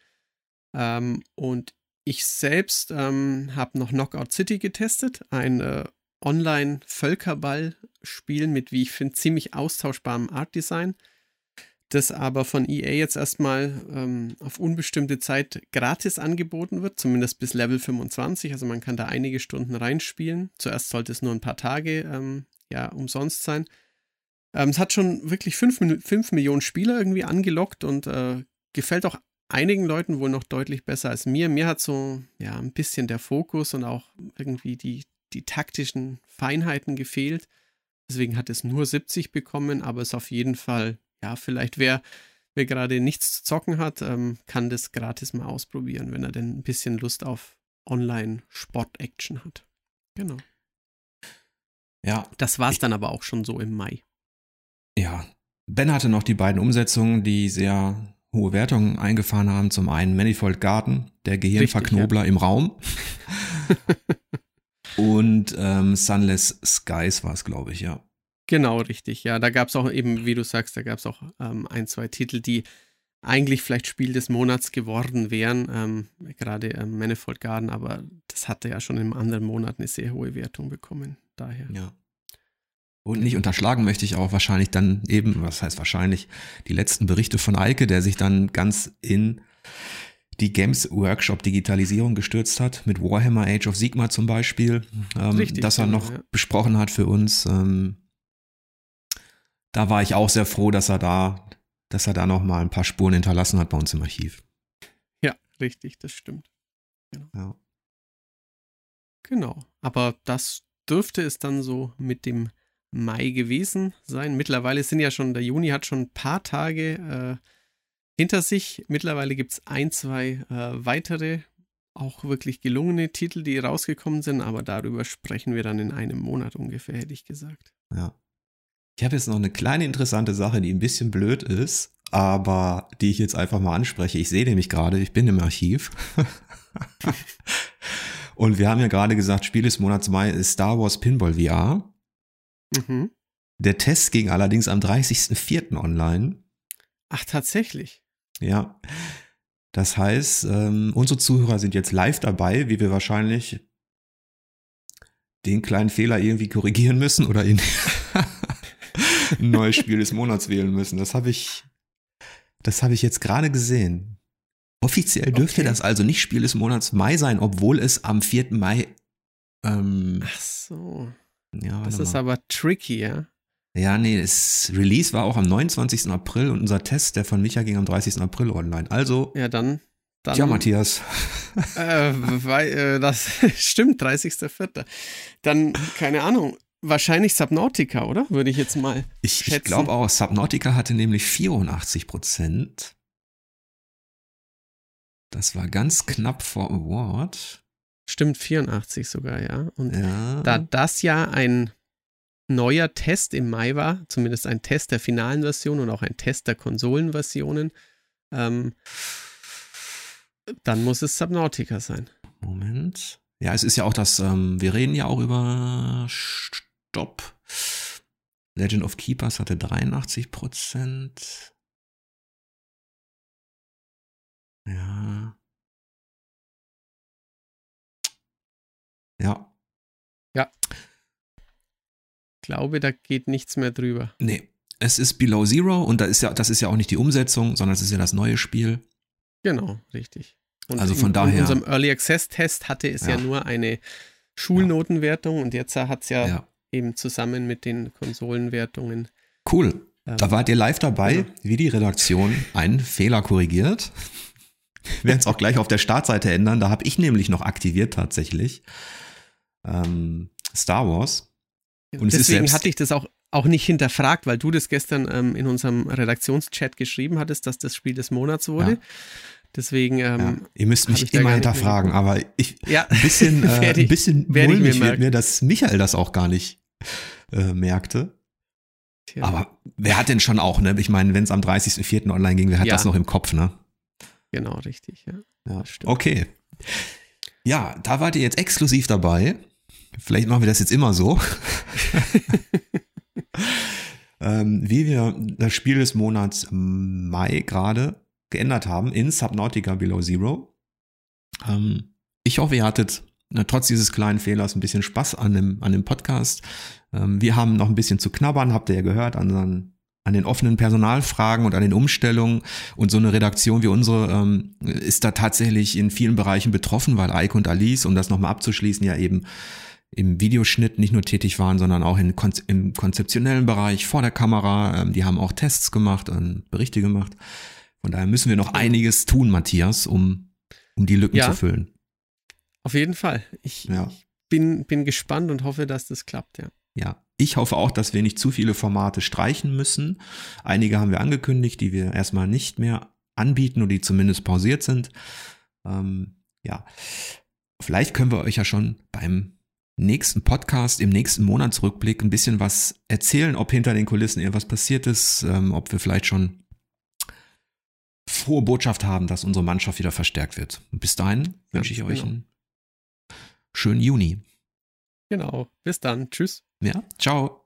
Ähm, und ich selbst ähm, habe noch Knockout City getestet, ein äh, Online-Völkerball-Spiel mit, wie ich finde, ziemlich austauschbarem Art-Design das aber von EA jetzt erstmal ähm, auf unbestimmte Zeit gratis angeboten wird, zumindest bis Level 25. Also man kann da einige Stunden reinspielen. Zuerst sollte es nur ein paar Tage ähm, ja, umsonst sein. Ähm, es hat schon wirklich 5 Millionen Spieler irgendwie angelockt und äh, gefällt auch einigen Leuten wohl noch deutlich besser als mir. Mir hat so ja ein bisschen der Fokus und auch irgendwie die, die taktischen Feinheiten gefehlt. Deswegen hat es nur 70 bekommen, aber es ist auf jeden Fall ja, vielleicht wer, wer gerade nichts zu zocken hat, ähm, kann das gratis mal ausprobieren, wenn er denn ein bisschen Lust auf Online-Sport-Action hat. Genau. Ja. Das war es dann aber auch schon so im Mai. Ja. Ben hatte noch die beiden Umsetzungen, die sehr hohe Wertungen eingefahren haben. Zum einen Manifold Garden, der Gehirnverknobler ja. im Raum. Und ähm, Sunless Skies war es, glaube ich, ja. Genau, richtig. Ja, da gab es auch eben, wie du sagst, da gab es auch ähm, ein, zwei Titel, die eigentlich vielleicht Spiel des Monats geworden wären. Ähm, gerade ähm, Manifold Garden, aber das hatte ja schon im anderen Monat eine sehr hohe Wertung bekommen. Daher. Ja. Und nicht unterschlagen möchte ich auch wahrscheinlich dann eben, was heißt wahrscheinlich, die letzten Berichte von Eike, der sich dann ganz in die Games Workshop Digitalisierung gestürzt hat, mit Warhammer Age of Sigma zum Beispiel, ähm, Richtig, das er genau, noch ja. besprochen hat für uns. Ähm, da war ich auch sehr froh, dass er da, dass er da noch mal ein paar Spuren hinterlassen hat bei uns im Archiv. Ja, richtig, das stimmt. Genau. Ja. Genau. Aber das dürfte es dann so mit dem Mai gewesen sein. Mittlerweile sind ja schon, der Juni hat schon ein paar Tage äh, hinter sich. Mittlerweile gibt es ein, zwei äh, weitere, auch wirklich gelungene Titel, die rausgekommen sind, aber darüber sprechen wir dann in einem Monat ungefähr, hätte ich gesagt. Ja. Ich habe jetzt noch eine kleine interessante Sache, die ein bisschen blöd ist, aber die ich jetzt einfach mal anspreche. Ich sehe nämlich gerade, ich bin im Archiv. Und wir haben ja gerade gesagt, Spiel des Monats Mai ist Star Wars Pinball VR. Mhm. Der Test ging allerdings am 30.04. online. Ach, tatsächlich. Ja. Das heißt, ähm, unsere Zuhörer sind jetzt live dabei, wie wir wahrscheinlich den kleinen Fehler irgendwie korrigieren müssen oder in ein neues Spiel des Monats wählen müssen. Das habe ich, das habe ich jetzt gerade gesehen. Offiziell dürfte okay. das also nicht Spiel des Monats Mai sein, obwohl es am 4. Mai ähm, Ach so. Ja, Das ist mal. aber tricky, ja. Ja, nee, das Release war auch am 29. April und unser Test, der von Micha ging am 30. April online. Also, Ja, dann. dann tja, Matthias. Äh, weil, äh, das stimmt, 30.04. Dann, keine Ahnung, wahrscheinlich Subnautica, oder? Würde ich jetzt mal. Ich, ich glaube auch, Subnautica hatte nämlich 84 Prozent. Das war ganz knapp vor Award. Stimmt, 84 sogar, ja. Und Ja. da das ja ein neuer Test im Mai war, zumindest ein Test der finalen Version und auch ein Test der Konsolenversionen, ähm, dann muss es Subnautica sein. Moment. Ja, es ist ja auch das, ähm, wir reden ja auch über Stopp. Legend of Keepers hatte 83 Prozent. Ja. Ja, Ich glaube, da geht nichts mehr drüber. nee. Es ist Below Zero und da ist ja, das ist ja auch nicht die Umsetzung, sondern es ist ja das neue Spiel. Genau, richtig. Und Also von in, daher- In unserem Early Access Test hatte es ja, Ja. nur eine Schulnotenwertung und jetzt hat es ja, Ja. eben zusammen mit den Konsolenwertungen. Cool. ähm, Da wart ihr live dabei, Ja. wie die Redaktion einen Fehler korrigiert. Wir werden es auch gleich auf der Startseite ändern. Da habe ich nämlich noch aktiviert tatsächlich. Ähm, Star Wars. Und Deswegen hatte ich das auch, auch nicht hinterfragt, weil du das gestern ähm, in unserem Redaktionschat geschrieben hattest, dass das Spiel des Monats wurde. Ja. Deswegen, Ja. ähm, Ihr müsst mich immer hinterfragen, aber ich, ja, ein bisschen, äh, ein ich- bisschen ich mir mulmig wird mir, dass Michael das auch gar nicht äh, merkte. tja. Aber wer hat denn schon auch, ne? Ich meine, wenn es am 30.04. online ging, wer hat Ja. das noch im Kopf, ne? genau, richtig, ja. Ja, okay. Ja, da wart ihr jetzt exklusiv dabei. Vielleicht machen wir das jetzt immer so. ähm, wie wir das Spiel des Monats Mai gerade geändert haben in Subnautica Below Zero. Ähm, ich hoffe, ihr hattet äh, trotz dieses kleinen Fehlers ein bisschen Spaß an dem, an dem Podcast. Ähm, wir haben noch ein bisschen zu knabbern, habt ihr ja gehört, an, an, an den offenen Personalfragen und an den Umstellungen. Und so eine Redaktion wie unsere ähm, ist da tatsächlich in vielen Bereichen betroffen, weil Ike und Alice, um das nochmal abzuschließen, ja eben im Videoschnitt nicht nur tätig waren, sondern auch in, im konzeptionellen Bereich vor der Kamera. Ähm, die haben auch Tests gemacht und Berichte gemacht. Von daher müssen wir noch einiges tun, Matthias, um, um die Lücken Ja. zu füllen. Auf jeden Fall. Ich, Ja. ich bin, bin gespannt und hoffe, dass das klappt, ja. Ja, ich hoffe auch, dass wir nicht zu viele Formate streichen müssen. Einige haben wir angekündigt, die wir erstmal nicht mehr anbieten oder die zumindest pausiert sind. Ähm, ja, vielleicht können wir euch ja schon beim nächsten Podcast, im nächsten Monatsrückblick ein bisschen was erzählen, ob hinter den Kulissen irgendwas passiert ist, ähm, ob wir vielleicht schon frohe Botschaft haben, dass unsere Mannschaft wieder verstärkt wird. Und bis dahin wünsche ich euch genau. einen schönen Juni. Genau. Bis dann. Tschüss. Ja, ciao.